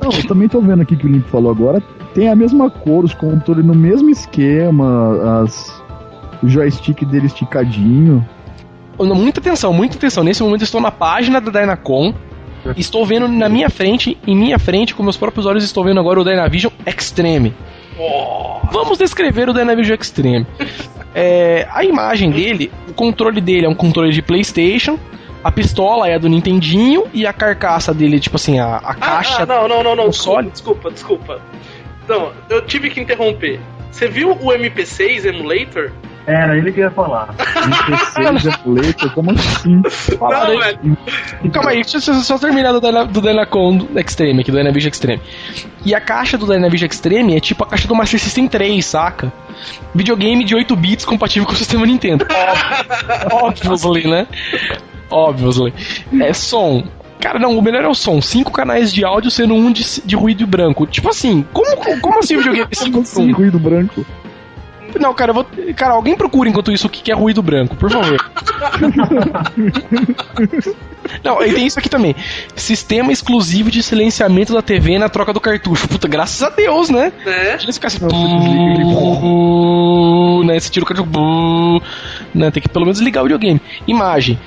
Não, eu também tô vendo aqui que o Limpo falou agora. Tem a mesma cor, os controles no mesmo esquema, as, o joystick dele esticadinho. Muita atenção, muita atenção. Nesse momento eu estou na página da Dynacon. Estou vendo na minha frente, em minha frente, com meus próprios olhos, estou vendo agora o Dynavision Extreme. Vamos descrever o Dynavision Extreme. É, a imagem dele, o controle dele é um controle de PlayStation. A pistola é a do Nintendinho e a carcaça dele, tipo assim, a, a caixa. Ah, ah, não, não, não, não. Desculpa, console. desculpa, desculpa. Não, eu tive que interromper. Você viu o MP6 Emulator? Era ele que ia falar. MP6 emulator, como assim? Fala não, velho. Calma aí, deixa eu só- terminar do, Dyna, do Dynacon Extreme, aqui, do Dynavision Extreme. E a caixa do Dynavision Extreme é tipo a caixa do Master System 3, saca? Videogame de 8 bits compatível com o sistema Nintendo. Óbvio, Obviously, né? Obviously. É som. Cara, não, o melhor é o som. Cinco canais de áudio sendo um de, de ruído branco. Tipo assim, como, como assim o videogame é Como 5 assim, ruído branco? Não, cara, eu vou. Cara, alguém procura enquanto isso o que é ruído branco, por favor. Não, e tem isso aqui também. Sistema exclusivo de silenciamento da TV na troca do cartucho. Puta, graças a Deus, né? Né? Imagina se ficasse. Não, você desliga ele Buu, né? Você tira o cartucho. Né? Tem que pelo menos ligar o videogame. Imagem.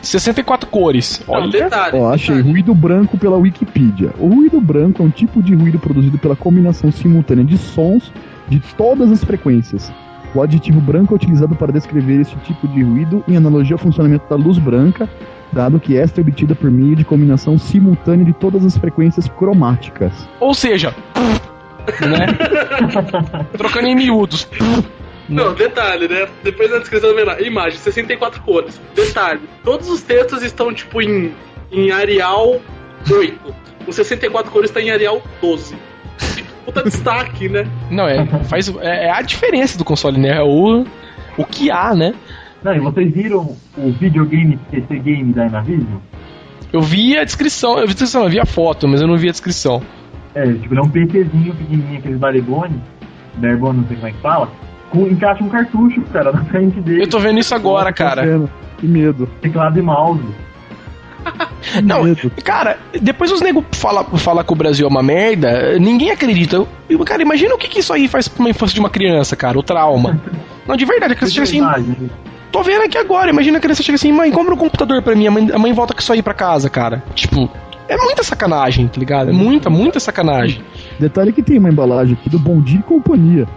64 cores. Não, Olha. detalhe. Ó, achei detalhe. ruído branco pela Wikipedia. O ruído branco é um tipo de ruído produzido pela combinação simultânea de sons de todas as frequências. O adjetivo branco é utilizado para descrever este tipo de ruído em analogia ao funcionamento da luz branca, dado que esta é obtida por meio de combinação simultânea de todas as frequências cromáticas. Ou seja. né? Trocando em miúdos. Não, detalhe, né? Depois na descrição da imagem, 64 cores. Detalhe, todos os textos estão tipo em, em Arial 8. O 64 cores está em Arial 12. Puta destaque, né? Não, é, faz, é, é a diferença do console, né? É o, o que há, né? Não, e vocês viram o videogame PC Game da Inavision? Eu vi a descrição, eu vi a descrição, eu vi a foto, mas eu não vi a descrição. É, tipo, ele é um PCzinho pequenininho, aqueles barigone, Berbone, não sei como é que fala, com, encaixa um cartucho, cara, na frente dele, Eu tô vendo isso agora, cara. Que medo. teclado e mouse. Não, cara, depois os nego fala, fala que o Brasil é uma merda, ninguém acredita. Eu- Cara, imagina o que, que isso aí faz pra uma infância de uma criança, cara, o trauma. Não, de verdade, a criança chega assim. Tô vendo aqui agora, imagina a criança chega assim, mãe, compra um computador pra mim, a mãe, a mãe volta com isso aí pra casa, cara. Tipo, é muita sacanagem, tá ligado? É muita, muita sacanagem. Detalhe que tem uma embalagem aqui do Bom Dia e Companhia.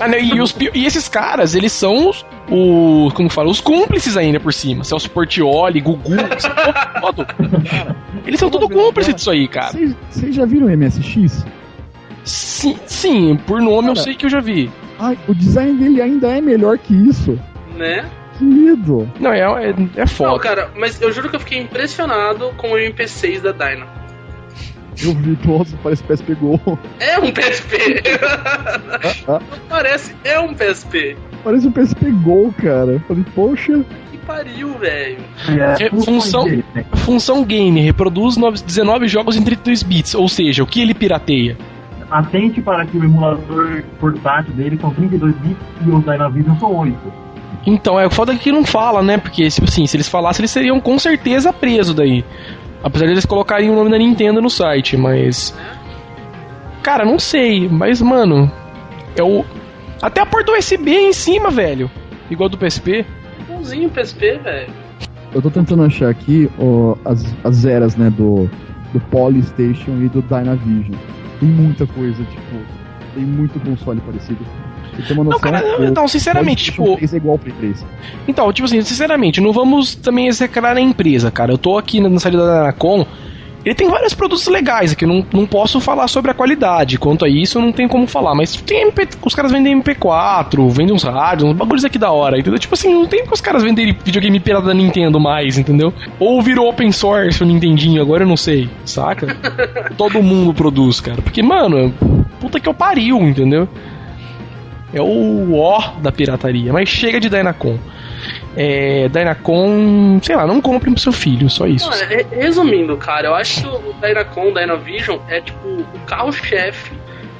Ah, né, e, os e esses caras, eles são os, os. Como que fala? Os cúmplices ainda por cima. Celso Portioli, Gugu, todo. Cara, Eles são tudo cúmplices disso aí, cara. Vocês já viram o MSX? Sim, sim, por nome eu Cara. sei que eu já vi. Ai, o design dele ainda é melhor que isso. Né? Que medo. Não, é, é, é Não, foda. cara, mas eu juro que eu fiquei impressionado com o MP6 da Dyna. Eu vi, nossa, parece PSP Go. É um PSP! Ah, Não parece, é um PSP. Parece um PSP Go, cara. Eu falei, poxa. Que pariu, velho. É, função-? Função game reproduz nove- 19 jogos em 32 bits, ou seja, o que ele pirateia? Atente para que o emulador portátil dele são 32 bits e os da Inavision são 8. Então, é o foda que não fala, né? Porque, tipo assim, se eles falassem, eles seriam com certeza presos daí. Apesar de eles colocarem o nome da Nintendo no site, mas. Cara, não sei, mas, mano. É o. Até a porta USB em cima, velho. Igual do PSP. Bonzinho PSP, velho. Eu tô tentando achar aqui ó, as, as eras, né, do, do Polystation e do Dynavision. Tem muita coisa, tipo, tem muito console parecido. Tem Não, noção? cara, o não, sinceramente, tipo. 3 é igual Play 3. Então, tipo assim, sinceramente, não vamos também execrar a empresa, cara. Eu tô aqui na saída da Anacom. Ele tem vários produtos legais aqui, eu não, não posso falar sobre a qualidade. Quanto a isso, eu não tenho como falar. Mas tem MP, os caras vendem MP4, vendem uns rádios, uns bagulhos aqui da hora, entendeu? Tipo assim, não tem que os caras venderem videogame pirata da Nintendo mais, entendeu? Ou virou open source o Nintendinho, agora eu não sei, saca? Todo mundo produz, cara. Porque, mano, puta que eu pariu, entendeu? É o ó da pirataria. Mas chega de Dynacon. É, Dynacon, sei lá, não compre pro seu filho, só isso. Não, é- resumindo, cara, eu acho que o Dynacon, o Dynavision, é tipo o carro-chefe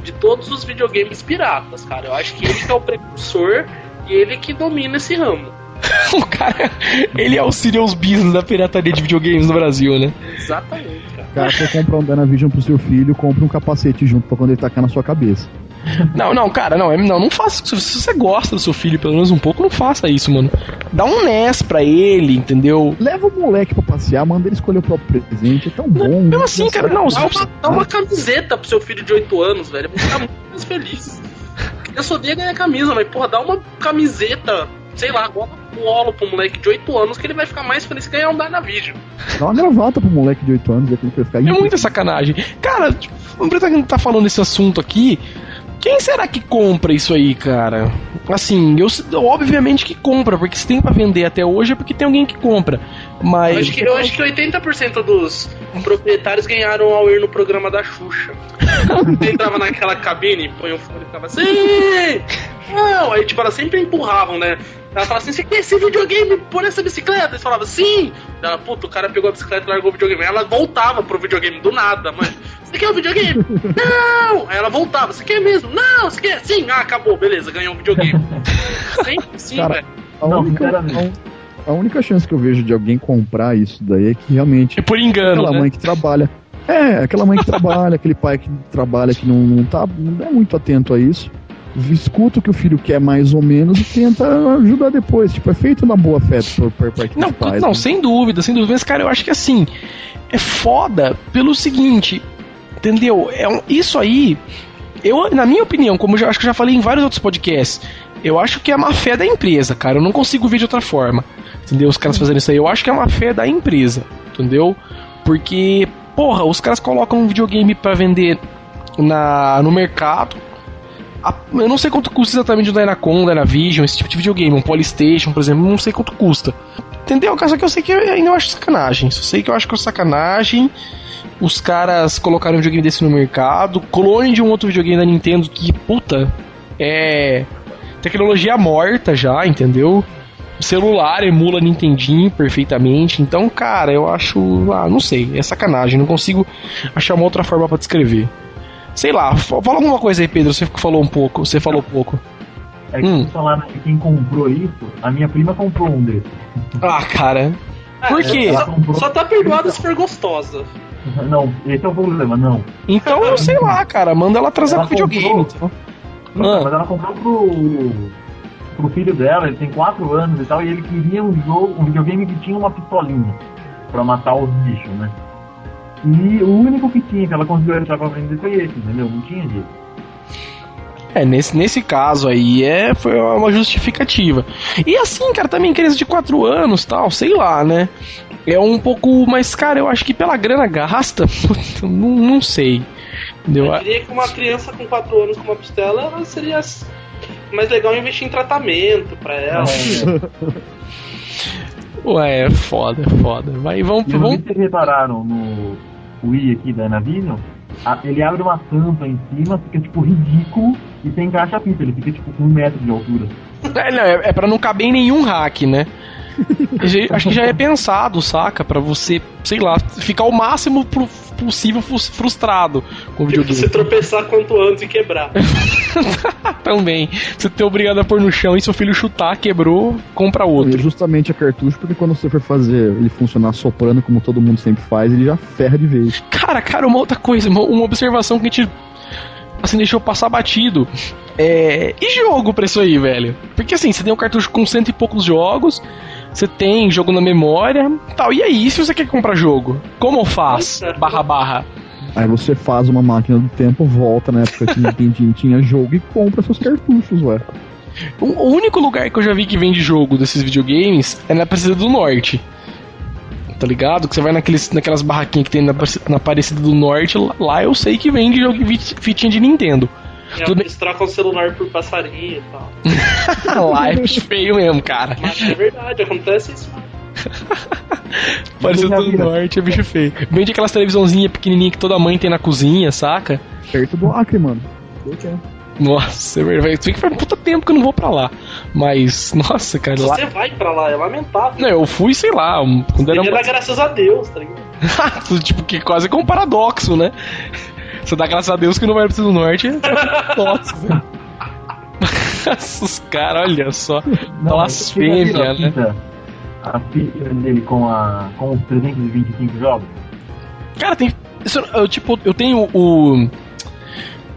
de todos os videogames piratas, cara. Eu acho que ele que é o precursor e ele que domina esse ramo. o cara, ele auxilia os business da pirataria de videogames no Brasil, né? Exatamente, cara. Cara, se você comprar um Dynavision pro seu filho, compre um capacete junto pra quando ele tacar na sua cabeça. Não, não, cara, não, é- não, não faça isso. Se você gosta do seu filho pelo menos um pouco, não faça isso, mano. Dá um NES pra ele, entendeu? Leva o moleque pra passear, manda ele escolher o próprio presente, é tão bom. Mesmo assim, cara, não, Dá uma, dá uma camiseta pro seu filho de 8 anos, velho. Ele vai ficar muito mais feliz. Eu só odeia ganhar camisa, mas, porra, dá uma camiseta, sei lá, igual um olo pro moleque de 8 anos que ele vai ficar mais feliz que ganhar um Dynavision. Dá uma gravata pro moleque de 8 anos, como que vai ficar. É muita sacanagem. Cara, o Breta tá falando desse assunto aqui. Quem será que compra isso aí, cara? Assim, eu obviamente que compra, porque se tem pra vender até hoje é porque tem alguém que compra. Eu Mas. acho, que, eu acho que 80% dos proprietários ganharam ao ir no programa da Xuxa. Entrava naquela cabine, põe o fone e ficava assim. Não, aí tipo, elas sempre empurravam, né? Ela falava assim: você quer esse videogame por essa bicicleta? Eles falavam, sim! Ela, puta, o cara pegou a bicicleta e largou o videogame. Aí ela voltava pro videogame do nada, mas. Você quer o videogame? Não! Aí ela voltava, você quer mesmo? Não, você quer? Sim! Ah, acabou, beleza, ganhou um videogame. Sempre sim, Cara, velho. A Não, única, a única chance que eu vejo de alguém comprar isso daí é que realmente É por engano, aquela né? mãe que trabalha. É, aquela mãe que trabalha, aquele pai que trabalha que não, não tá não é muito atento a isso. Escuta o que o filho quer mais ou menos e tenta ajudar depois. Tipo, é feito na boa fé por, por parte Não, dos pais. não, né? sem dúvida, sem dúvida. Mas, cara, eu acho que assim, é foda pelo seguinte, entendeu? É um- isso aí, eu, na minha opinião, como eu já, acho que eu já falei em vários outros podcasts, eu acho que é má fé da empresa, cara. Eu não consigo ver de outra forma. Entendeu? Os caras fazendo isso aí. Eu acho que é má fé da empresa. Entendeu? Porque, porra, os caras colocam um videogame pra vender na, no mercado. A- eu não sei quanto custa exatamente um Dynacon, Dynavision, esse tipo de videogame, um Polystation, por exemplo, não sei quanto custa. Entendeu? Só que eu sei que eu ainda eu acho sacanagem. Só sei que eu acho que é sacanagem. Os caras colocaram um videogame desse no mercado, clone de um outro videogame da Nintendo que, puta, é tecnologia morta já, entendeu? O celular emula Nintendinho perfeitamente. Então, cara, eu acho. Ah, não sei, é sacanagem. Não consigo achar uma outra forma pra descrever. Sei lá, fa- fala alguma coisa aí, Pedro. Você falou um pouco. Você falou pouco. É que Hum. vocês falaram que quem comprou isso, a minha prima comprou um desses. Ah, cara. Por É, quê? Comprou- Só tá perdoada se for gostosa. Não, esse é o problema, não. Então, eu sei lá, cara. Manda ela trazer Ela com videogame. então. Então, Ah. mas ela comprou pro, pro filho dela, ele tem 4 anos e tal, e ele queria um jogo, um videogame que tinha uma pistolinha pra matar os bichos, né? E o único que tinha que ela conseguiu achar pra vender foi esse, entendeu? Não tinha jeito. É, nesse, nesse caso aí é, foi uma justificativa. E assim, cara, também criança de 4 anos tal, sei lá, né? É um pouco. Mas, cara, eu acho que pela grana gasta, não, não sei. Entendeu? Eu diria que uma criança com 4 anos com uma pistola ela seria mais legal investir em tratamento pra ela. Ué, é foda, é foda. Vai, vamos. Vamos... repararam no Wii aqui da Navision, a- ele abre uma tampa em cima, fica tipo ridículo e sem encaixa a fita, ele fica tipo com um metro de altura. É, não, é, é pra não caber em nenhum hack, né? Acho que já é pensado, saca? Pra você, sei lá, ficar o máximo possível frus- frustrado com o Tipo, videogame. se tropeçar quanto antes e quebrar. Também. Você ter obrigado a pôr no chão e seu filho chutar, quebrou, compra E outro. justamente a cartucho, porque quando você for fazer ele funcionar soprando, como todo mundo sempre faz, ele já ferra de vez. Cara, cara, uma outra coisa, uma, uma observação que a gente assim deixou passar batido. É, e jogo pra isso aí, velho? Porque assim, você tem um cartucho com cento e poucos jogos, você tem jogo na memória, tal. E aí, se você quer comprar jogo, como faz? É. Barra barra. Aí você faz uma máquina do tempo, volta na época que Nintendinho tinha jogo e compra seus cartuchos, ué. O o único lugar que eu já vi que vende jogo desses videogames é na Aparecida do Norte. Tá ligado? Que você vai naqueles, naquelas barraquinhas que tem na, na Aparecida do Norte, lá, lá eu sei que vende jogo fitinha de Nintendo. E Tudo eles trocam o celular por passarinho e tal. lá é bicho feio mesmo, cara. Mas é verdade, acontece isso. Aparecida do Norte é bicho feio. Vende aquelas televisãozinhas pequenininhas que toda mãe tem na cozinha, saca? Perto do Acre, mano. Tempo. Nossa, é verdade. Que faz um puta tempo que eu não vou pra lá. Mas, nossa, cara, lá. Você vai pra lá, é lamentável. Não, eu fui, sei lá, quando era. Dar graças a Deus, tá ligado? tipo, que quase que é um paradoxo, né? Você dá graças a Deus que não vai pro do norte, paradoxo, né? Os caras, olha só. Não, Blasfêmia, a né? fita- A fita dele com, a, com os 325 jogos? Cara, tem. eu, tipo, eu tenho o.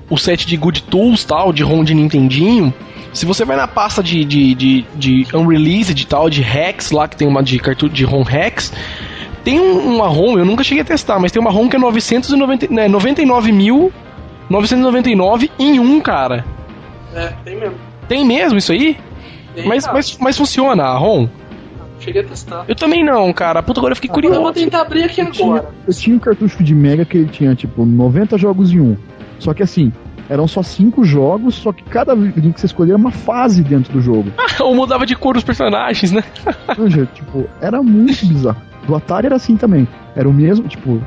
O set de Good Tools tal, de ROM de Nintendinho. Se você vai na pasta de, de, de, de Unreleased e tal, de hacks lá, que tem uma de cartucho de ROM hacks. Tem um- uma ROM, eu nunca cheguei a testar, mas tem uma ROM que é 990, né, 99.999 em um, cara. É, tem mesmo. Tem mesmo isso aí? Tem, Mas, cara. mas, mas funciona a ROM? Cheguei a testar. Eu também não, cara. Puta, agora eu fiquei Eu vou curioso. tentar abrir aqui Eu tinha, agora. eu tinha um cartucho de Mega que ele tinha, tipo, 90 jogos em um. Só que assim, eram só 5 jogos, só que cada link que você escolhia era uma fase dentro do jogo. Ou mudava de cor os personagens, né? Manja, tipo, era muito bizarro. Do Atari era assim também. Era o mesmo, tipo,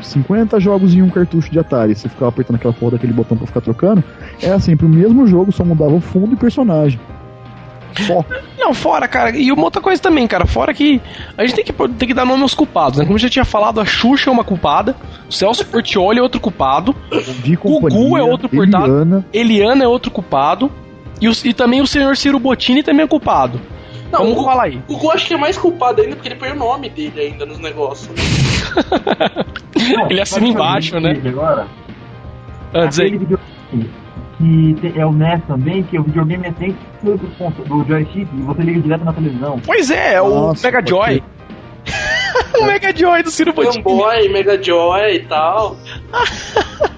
50 jogos em um cartucho de Atari. Você ficava apertando aquela porra daquele botão pra ficar trocando. Era sempre o mesmo jogo, só mudava o fundo e personagem. Só. Não, fora, cara. E uma outra coisa também, cara. Fora que a gente tem que, tem que dar nome aos culpados, né? Como eu já tinha falado, a Xuxa é uma culpada. O Celso Portioli é outro culpado. Companhia, Gugu é outro portado. Eliana, Eliana é outro culpado. E, o- e também o senhor Ciro Bottini também é culpado. Não, Vamos o, falar aí. o Gugu acho que é mais culpado ainda porque ele põe o nome dele ainda nos negócios. Não, Ele assina embaixo, né? Agora? Ah, diz aí. Aquele videogame que tem- é o NES também, que o videogame é dentro do, do, do joystick e você liga direto na televisão. Pois é, é o Nossa, Mega Joy. o Mega Joy do Ciro Bottini. Gameboy, Mega Joy e tal.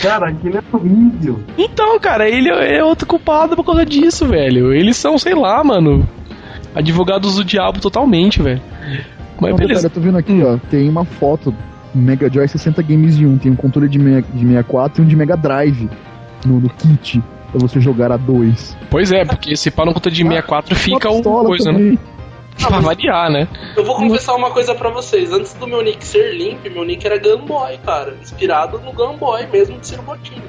Cara, aquilo é horrível. Então, cara, ele é outro culpado por causa disso, velho. Eles são, sei lá, mano, advogados do diabo totalmente, velho. Mas Não, beleza. eu tô vendo aqui, ó. Tem uma foto Mega Joy 60 games em um. Tem um controle de, me- de 64 e um de Mega Drive no, no kit. Pra você jogar a dois. Pois é, porque se pá no conta de 64 fica Uma o pistola coisa, né? também. Pra variar, né? Eu vou confessar uma coisa pra vocês. Antes do meu nick ser limp, meu nick era Gameboy, cara. Inspirado no Gameboy mesmo de Ciro Bottini.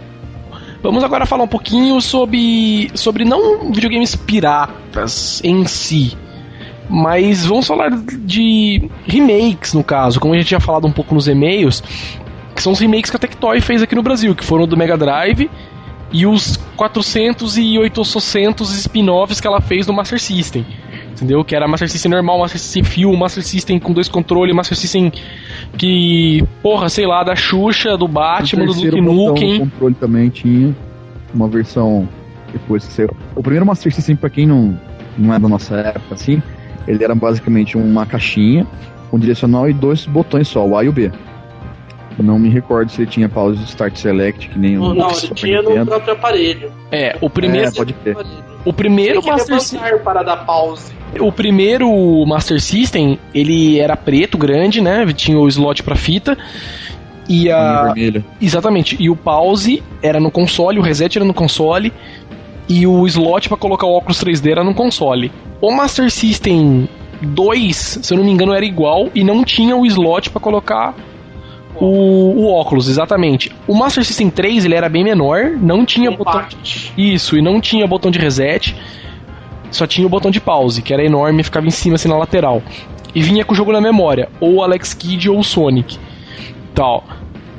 Vamos agora falar um pouquinho sobre, sobre não videogames piratas em si, mas vamos falar de remakes, no caso, como a gente tinha falado um pouco nos e-mails, que são os remakes que a Tectoy fez aqui no Brasil, que foram do Mega Drive e os 400 e 800 spin-offs que ela fez do Master System. Entendeu? Que era Master System normal, Master System Fio, Master System com dois controles, Master System que, porra, sei lá, da Xuxa, do Batman, o do Duke Nukem. do controle também tinha uma versão depois que saiu. O primeiro Master System, pra quem não, não é da nossa época, assim, ele era basicamente uma caixinha com direcional e dois botões só, o A e o B. Não me recordo se ele tinha pause Start Select, que nem o Não, ele tinha no Nintendo. próprio aparelho. É, o primeiro, É, pode crer. o primeiro Master System, para dar pause. O primeiro Master System, ele era preto, grande, né? Tinha o slot pra fita. E a exatamente, e o pause era no console, o reset era no console e o slot pra colocar o óculos 3D era no console. O Master System 2, se eu não me engano, era igual e não tinha o slot pra colocar o, o óculos, exatamente. O Master System 3, ele era bem menor, não tinha botão Compact. isso, e não tinha botão de reset, só tinha o botão de pause, que era enorme e ficava em cima assim na lateral. E vinha com o jogo na memória, ou Alex Kidd ou Sonic. Tal.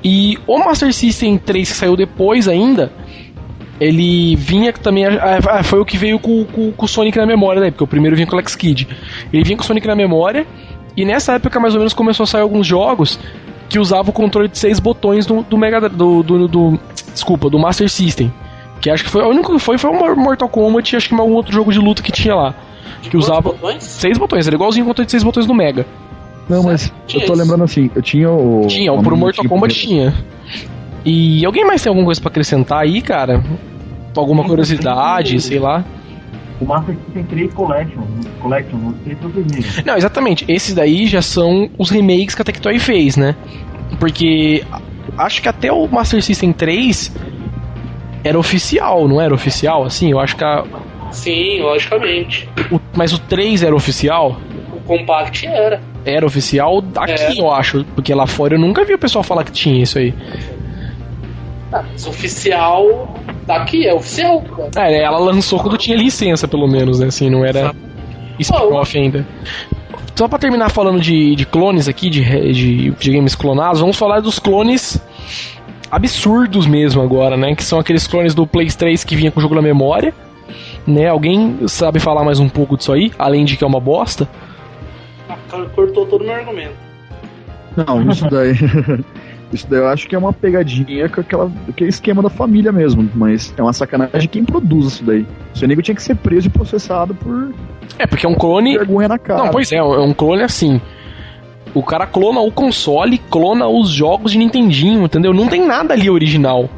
E o Master System 3 que saiu depois ainda, ele vinha também. foi o que veio com, com- com o Sonic na memória, né? Porque o primeiro vinha com o Alex Kidd. Ele vinha com o Sonic na memória, e nessa época mais ou menos começou a sair alguns jogos que usavam o controle de seis botões do, do Mega do, do, do- desculpa, do Master System. Que acho que foi o único que foi foi o Mortal Kombat e acho que algum outro jogo de luta que tinha lá. Que Quantos usava botões? seis botões, era igualzinho o controle de seis botões do Mega. Não, mas Tinha eu tô esse. lembrando assim, eu tinha o. Tinha, o pro Mortal Kombat tinha. E alguém mais tem alguma coisa pra acrescentar aí, cara? Alguma curiosidade, sei lá? O Master System 3 Collection, Collection, não sei se vocês viram. Não, exatamente. Esses daí já são os remakes que a Tectoy fez, né? Porque acho que até o Master System 3 era oficial, não era oficial? Assim, eu acho que a, Sim, logicamente. o, mas o 3 era oficial? O Compact era. Era oficial daqui, É. eu acho. Porque lá fora eu nunca vi o pessoal falar que tinha isso aí. Ah, mas oficial daqui, é oficial, cara. É, ela lançou quando tinha licença, pelo menos, né? Assim, não era spin-off ainda. Só pra terminar falando de, de clones aqui, de, de videogames clonados, vamos falar dos clones absurdos mesmo agora, né? Que são aqueles clones do Play 3 que vinha com o jogo na memória. Né? Alguém sabe falar mais um pouco disso aí? Além de que é uma bosta? Ah, Cortou todo o meu argumento. Não, isso daí. isso daí eu acho que é uma pegadinha com aquela, aquele esquema da família mesmo. Mas é uma sacanagem quem produz isso daí. O seu nego tinha que ser preso e processado por É, porque é um clone. vergonha na cara. Não, pois é, é um clone assim. O cara clona o console, clona os jogos de Nintendinho, entendeu? Não tem nada ali original.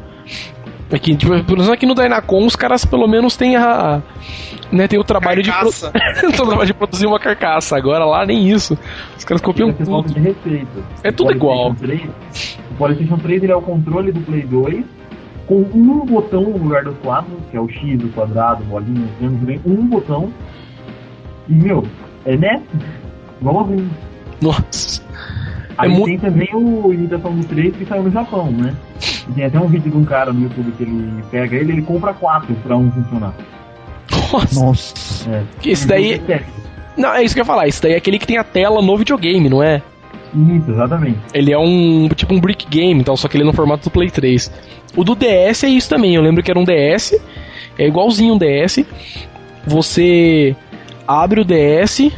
Aqui, tipo, por exemplo, aqui no Dynacon os caras pelo menos têm a. Né, tem o trabalho Carcaça. de. pro- o trabalho de produzir uma carcaça. Agora lá nem isso. Os caras copiam tudo. É tudo igual. PlayStation 3, o PlayStation 3 ele é o controle do Play 2 com um botão no lugar dos quatro, que é o X, o quadrado, bolinha, o triângulo, um botão. E, meu, é né? Igualzinho. Nossa. Aí É tem também o imitação do 3 que saiu no Japão, né? E tem até um vídeo de um cara no YouTube que ele pega ele ele compra quatro pra um funcionar. Nossa. Nossa. É. Esse daí. É sério. Não, é isso que eu ia falar. Esse daí é aquele que tem a tela no videogame, não é? Isso, exatamente. Ele é um tipo um brick game, então, só que ele é no formato do Play 3. O do DS é isso também. Eu lembro que era um DS, é igualzinho um DS. Você abre o DS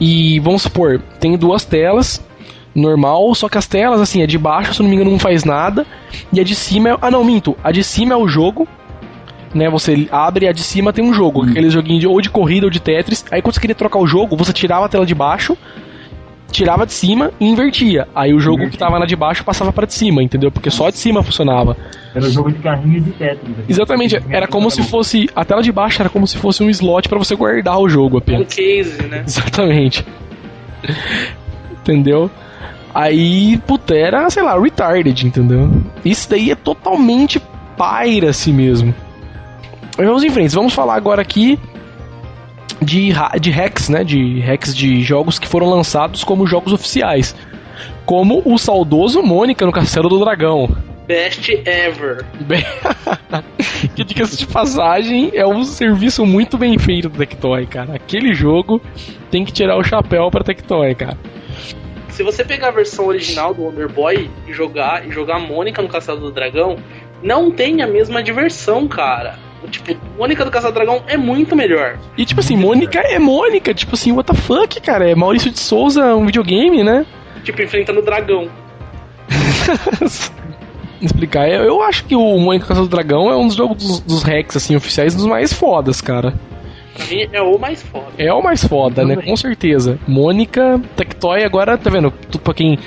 e vamos supor, tem duas telas normal, só que as telas assim, a de baixo, se não me engano, não faz nada, e a de cima é, ah não, minto, a de cima é o jogo. Né, você abre e a de cima tem um jogo, aquele joguinho de, ou de corrida ou de Tetris. Aí quando você queria trocar o jogo, você tirava a tela de baixo tirava de cima e invertia. Aí o jogo que tava na de baixo passava pra de cima, entendeu? Porque só de cima funcionava. Era jogo de carrinho de Tetris. né? Exatamente, era como se fosse. A tela de baixo era como se fosse um slot pra você guardar o jogo Um apenas. case, né? Exatamente. Entendeu? Aí, puta, era, sei lá, retarded, entendeu? Isso daí é totalmente paira-se mesmo. Mas vamos em frente, vamos falar agora aqui de, de hacks, né? De hacks de jogos que foram lançados como jogos oficiais. Como o saudoso Mônica no Castelo do Dragão. Best ever. Que diga-se de passagem, é um serviço muito bem feito do Tectoy, cara. Aquele jogo tem que tirar o chapéu pra Tectoy, cara. Se você pegar a versão original do Wonder Boy e jogar e jogar Mônica no Castelo do Dragão, não tem a mesma diversão, cara. Tipo, Mônica do Castelo do Dragão é muito melhor. E tipo assim, Mônica é Mônica, tipo assim, what the fuck, cara? É Maurício de Souza, um videogame, né? Tipo, enfrentando o dragão. Explicar, eu, eu acho que o Mônica Casa do Dragão é um dos jogos dos, dos hacks, assim, oficiais dos mais fodas, cara. Pra mim é o mais foda. É o mais foda, né? Com certeza. Mônica, Tectoy, agora, tá vendo? Pra quem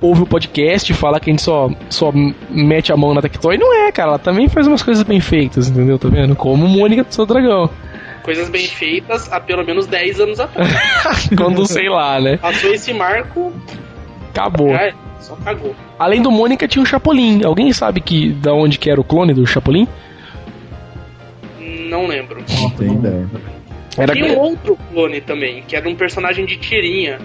ouve o podcast e fala que a gente só, só mete a mão na Tectoy, não é, cara. Ela também faz umas coisas bem feitas, entendeu? Tá vendo? Como Mônica do seu dragão. Coisas bem feitas há pelo menos 10 anos atrás. Quando, sei lá, né? Passou esse marco, Acabou. é, só cagou. Além do Mônica, tinha o Chapolin. Alguém sabe que da onde que era o clone do Chapolin? Não lembro. Não tem ideia. Era Tinha um outro clone também, que era um personagem de tirinha.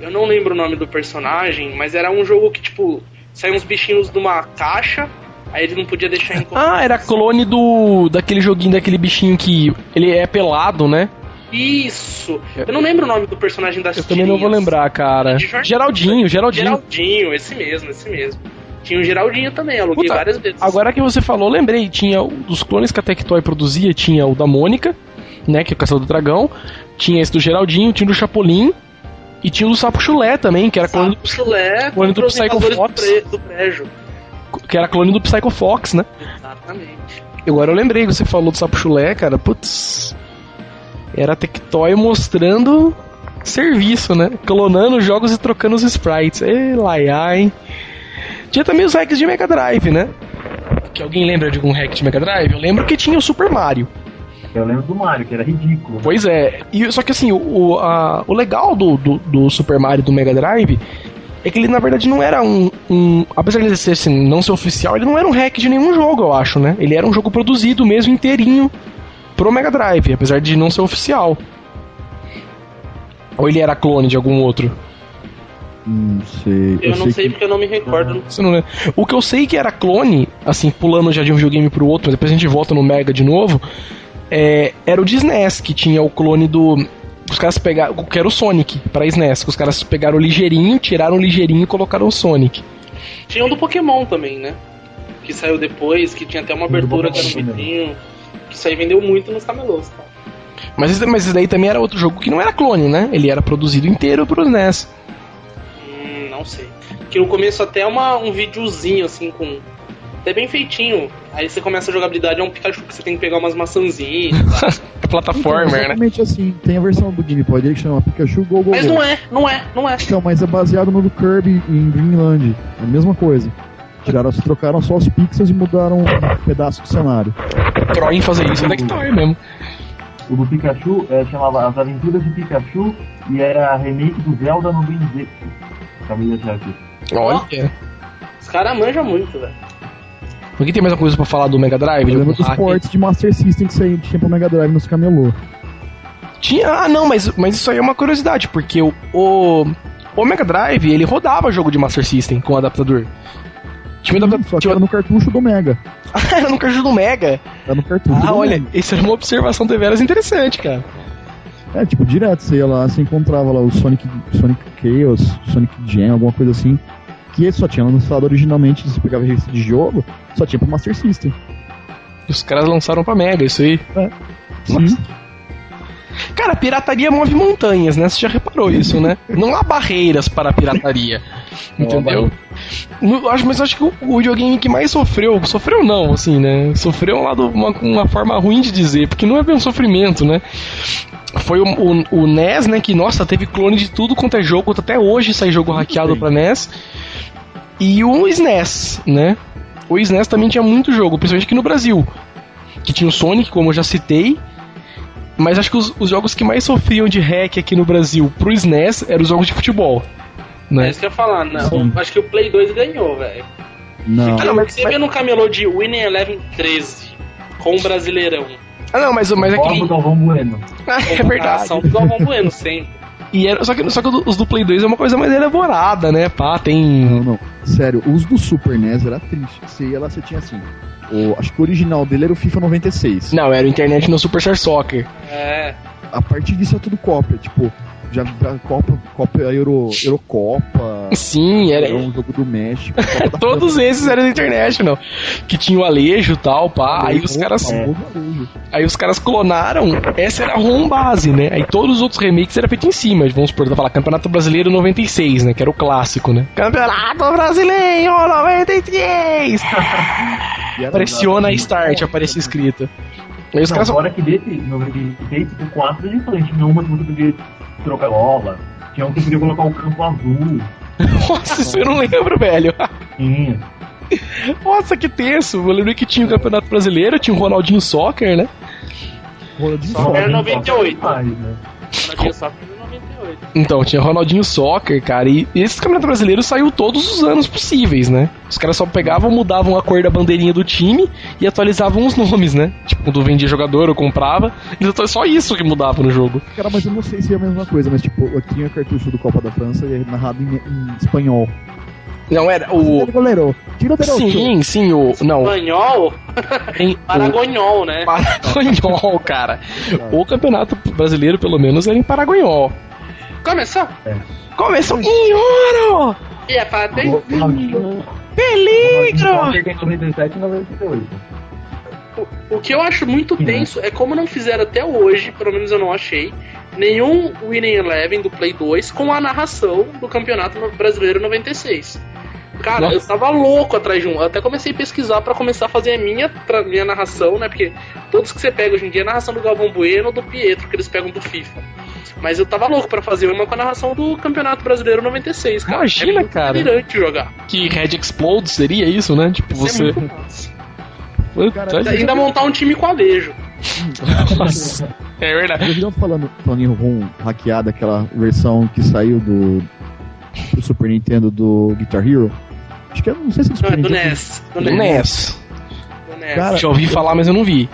Eu não lembro o nome do personagem, mas era um jogo que, tipo, saiam uns bichinhos de uma caixa, aí ele não podia deixar em Ah, era clone do daquele joguinho daquele bichinho que ele é pelado, né? Isso! Eu não lembro o nome do personagem das Eu também não vou tirinhas. lembrar, cara. Verdade. Geraldinho, Geraldinho. Geraldinho, esse mesmo, esse mesmo. Tinha o Geraldinho também, aluguei Puta, várias vezes. Agora que você falou, lembrei, tinha dos clones que a Tectoy produzia, tinha o da Mônica, né, que é o Caçador do Dragão, tinha esse do Geraldinho, tinha o do Chapolin, e tinha o do Sapo Chulé também, que era clone Sapo chulé clone do Psycho do, Fox. do prédio. do, que era clone do Psycho Fox, né? Exatamente. Agora eu lembrei que você falou do Sapo Chulé, cara, putz. Era Tectoy mostrando serviço, né? Clonando jogos e trocando os sprites. Ei, laiá, hein? Tinha também os hacks de Mega Drive, né? Que alguém lembra de algum hack de Mega Drive? Eu lembro que tinha o Super Mario. Eu lembro do Mario, que era ridículo. Pois é. E, só que assim, o, o, a- o legal do, do, do Super Mario do Mega Drive é que ele na verdade não era um. um- apesar de ele ser assim, não ser oficial, ele não era um hack de nenhum jogo, eu acho, né? Ele era um jogo produzido mesmo inteirinho pro Mega Drive, apesar de não ser oficial. Ou ele era clone de algum outro? Não sei. Eu, não sei que... porque eu não me recordo. Você não lembra? O que eu sei que era clone, assim, pulando já de um videogame pro outro, mas depois a gente volta no Mega de novo, é, era o de SNES, que tinha o clone do. Os caras pegaram. Que era o Sonic pra SNES. Que os caras pegaram o ligeirinho, tiraram o ligeirinho e colocaram o Sonic. Tinha um do Pokémon também, né? Que saiu depois, que tinha até uma abertura que era um vidrinho. Que isso aí vendeu muito nos camelôs, tá? Mas, esse- mas esse daí também era outro jogo que não era clone, né? Ele era produzido inteiro pro NES. Hum, não sei. Que no começo até uma, um videozinho assim com. Até bem feitinho. Aí você começa a jogabilidade, é um Pikachu que você tem que pegar umas maçãzinhas. tá? É plataformer, né? Exatamente assim. Tem a versão do Game Boy que chama Pikachu Go Go Mas Go. não é, não é, não é. Então, mas é baseado no do Kirby em Greenland. É a mesma coisa. Tiraram, trocaram só os pixels e mudaram um pedaço do cenário. Pro em fazer isso é Tectoy mesmo. O do Pikachu é, chamava As Aventuras de Pikachu e era a remake do Zelda no Dream Z. Acabei de achar aqui. Olha. Os caras manjam muito, velho. Aqui tem mais alguma coisa pra falar do Mega Drive? Eu lembro dos ports de Master System que saía, tinha pro Mega Drive nos camelô. Tinha, ah, não, mas, mas isso aí é uma curiosidade, porque o, o, o Mega Drive, ele rodava jogo de Master System com adaptador. Tinha adaptador. Só que era no cartucho do Mega. era no cartucho do Mega. Era no cartucho Ah, olha, Mega. isso era uma observação de veras interessante, cara. É, tipo, direto, você ia lá, você encontrava lá o Sonic, Sonic Chaos, Sonic Jam, alguma coisa assim. Que só tinha lançado originalmente, você pegava revista de jogo, só tinha pro Master System. Os caras lançaram pra Mega, isso aí. Sim. Cara, pirataria move montanhas, né? Você já reparou isso, né? Não há barreiras para a pirataria. entendeu? No- acho, mas eu acho que o, o videogame que mais sofreu, sofreu não, assim, né? Sofreu lá de uma, uma forma ruim de dizer, porque não é bem um sofrimento, né? Foi o, o, o NES, né? Que, nossa, teve clone de tudo quanto é jogo, até hoje sai jogo hackeado pra NES. E o SNES, né? O SNES também tinha muito jogo, principalmente aqui no Brasil. Que tinha o Sonic, como eu já citei. Mas acho que os, os jogos que mais sofriam de hack aqui no Brasil pro SNES eram os jogos de futebol. É Né? isso que eu ia falar, né? Sim. Acho que o Play 2 ganhou, velho. Não. Ah, não, mas- Você vê no camelô de Winning Eleven 13 com o Brasileirão. Ah, não, mas, mas é que. Galvão Bueno. é verdade. Ação do Galvão Bueno, sempre. E era, só, que, só que os do Play 2 é uma coisa mais elaborada, né? Pá, tem. Não, não. Sério, os do Super NES era triste. Você ia lá, você tinha assim. O, acho que o original dele era o FIFA 96. Não, era o internet no Super Star Soccer. É. A partir disso é tudo cópia. Tipo, já a Copa, Copa Euro, Eurocopa. Sim, era. Era um jogo do México. Da Todos esses eram do International. Que tinha o Alejo e tal, pá. Aí os Opa, caras. Aí os caras clonaram, essa era a home base, né? Aí todos os outros remakes eram feitos em cima. Vamos supor, falar Campeonato Brasileiro 96, né? Que era o clássico, né? Campeonato Brasileiro 96! E era Pressiona a start, aparecia escrito. Aí os Não, caras. fora que desse 96 o 4 é diferente. Tinha uma que você trocar bola. Tinha um que podia colocar o campo azul. Nossa, isso eu não lembro, velho. Tinha. Nossa, que tenso. Eu lembro que tinha o Campeonato Brasileiro, tinha o Ronaldinho Soccer, né? Ronaldinho Soccer. era 98. Faz, né? Ronaldinho em 98. Então, tinha Ronaldinho Soccer, cara, e esse Campeonato Brasileiro saiu todos os anos possíveis, né? Os caras só pegavam, mudavam a cor da bandeirinha do time e atualizavam os nomes, né? Tipo, quando vendia jogador ou comprava, atualizavam- só isso que mudava no jogo. Cara, mas eu não sei se é a mesma coisa, mas tipo, eu tinha cartucho do Copa da França e é narrado em, em espanhol. Não, era o... Goleiro! Sim, sim, o... Não, Espanhol. Paragonhol, né? Paraguaiol, cara. O Campeonato Brasileiro, pelo menos, era em Paraguaiol. Começou. Começou em ouro! E é pra ter. Peligro! Ronaldinho tem 97 98. O que eu acho muito tenso é como não fizeram até hoje, pelo menos eu não achei, nenhum Winning Eleven do Play 2 com a narração do Campeonato Brasileiro 96. Cara, Nossa. eu tava louco atrás de um. Eu até comecei a pesquisar pra começar a fazer a minha, minha narração, né? Porque todos que você pega hoje em dia é a narração do Galvão Bueno ou do Pietro, que eles pegam do FIFA. Mas eu tava louco pra fazer uma com a narração do Campeonato Brasileiro 96, cara. Imagina, é muito cara. delirante jogar. Que Red Explode seria isso, né? Tipo, Isso você... é muito massa. Cara, Ainda montar um time com alejo. Nossa. É verdade. Vocês estão falando Toninho Ron hackeada, aquela versão que saiu do, do Super Nintendo do Guitar Hero? Acho que é, não sei se é do Super é do Nintendo. NES. Do Do NES. NES. Do NES. Cara, Já ouvi falar, mas eu não vi.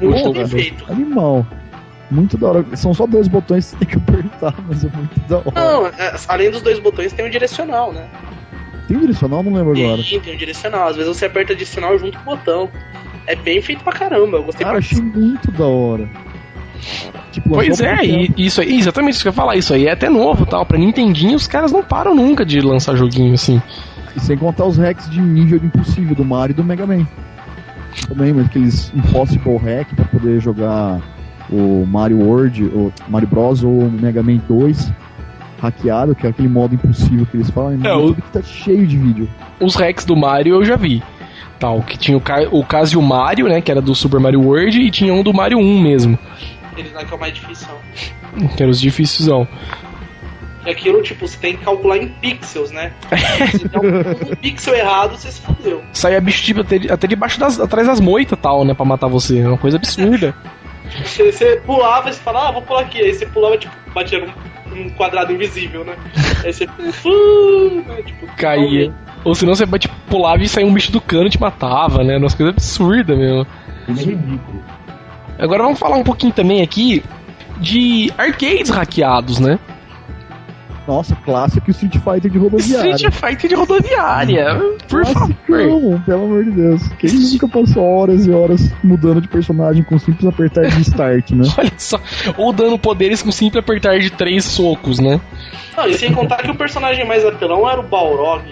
Muito bem feito. Animal. Muito da hora. São só dois botões que você tem que apertar, mas é muito da hora. Não, é, além dos dois botões tem um direcional, né? Tem um direcional? Não lembro agora. Tem, tem um direcional. Às vezes você aperta direcional junto com o botão. É bem feito pra caramba. Eu gostei Cara, pra achei muito da hora. Tipo, Pois é, e isso aí, exatamente isso que eu ia falar. Isso aí é até novo tal. Pra Nintendinho, os caras não param nunca de lançar joguinho assim. E sem contar os hacks de nível impossível do Mario e do Mega Man. Também, mas aqueles Impossible Hack pra poder jogar o Mario World, o Mario Bros. ou o Mega Man 2 hackeado, que é aquele modo impossível que eles falam. É, É, o- que tá cheio de vídeo. Os hacks do Mario eu já vi. Tal, que tinha o, Ca- o Casio Mario, né? Que era do Super Mario World, e tinha um do Mario 1 mesmo. Ele não é que é o mais difícil. Que era os difícilzão. E aquilo, tipo, você tem que calcular em pixels, né? Se der um, pixel errado, você se fudeu. Saía bicho tipo, até, até debaixo das. atrás das moitas tal, né? Pra matar você. É uma coisa absurda. Você, você pulava e você falava, ah, vou pular aqui. Aí você pulava, tipo, batia num, num quadrado invisível, né? Aí você. fu- né? Tipo, Caía. Ou senão você tipo, pulava e saía um bicho do cano e te matava, né? Umas coisas absurdas mesmo. É ridículo. Agora vamos falar um pouquinho também aqui de arcades hackeados, né? Nossa, clássico Street Fighter de rodoviária. Street Fighter de rodoviária. Por favor. Classicão, pelo amor de Deus. Quem nunca passou horas e horas mudando de personagem com simples apertar de start, né? Olha só. Ou dando poderes com simples apertar de três socos, né? Não, e sem contar que o personagem mais apelão era o Balrog.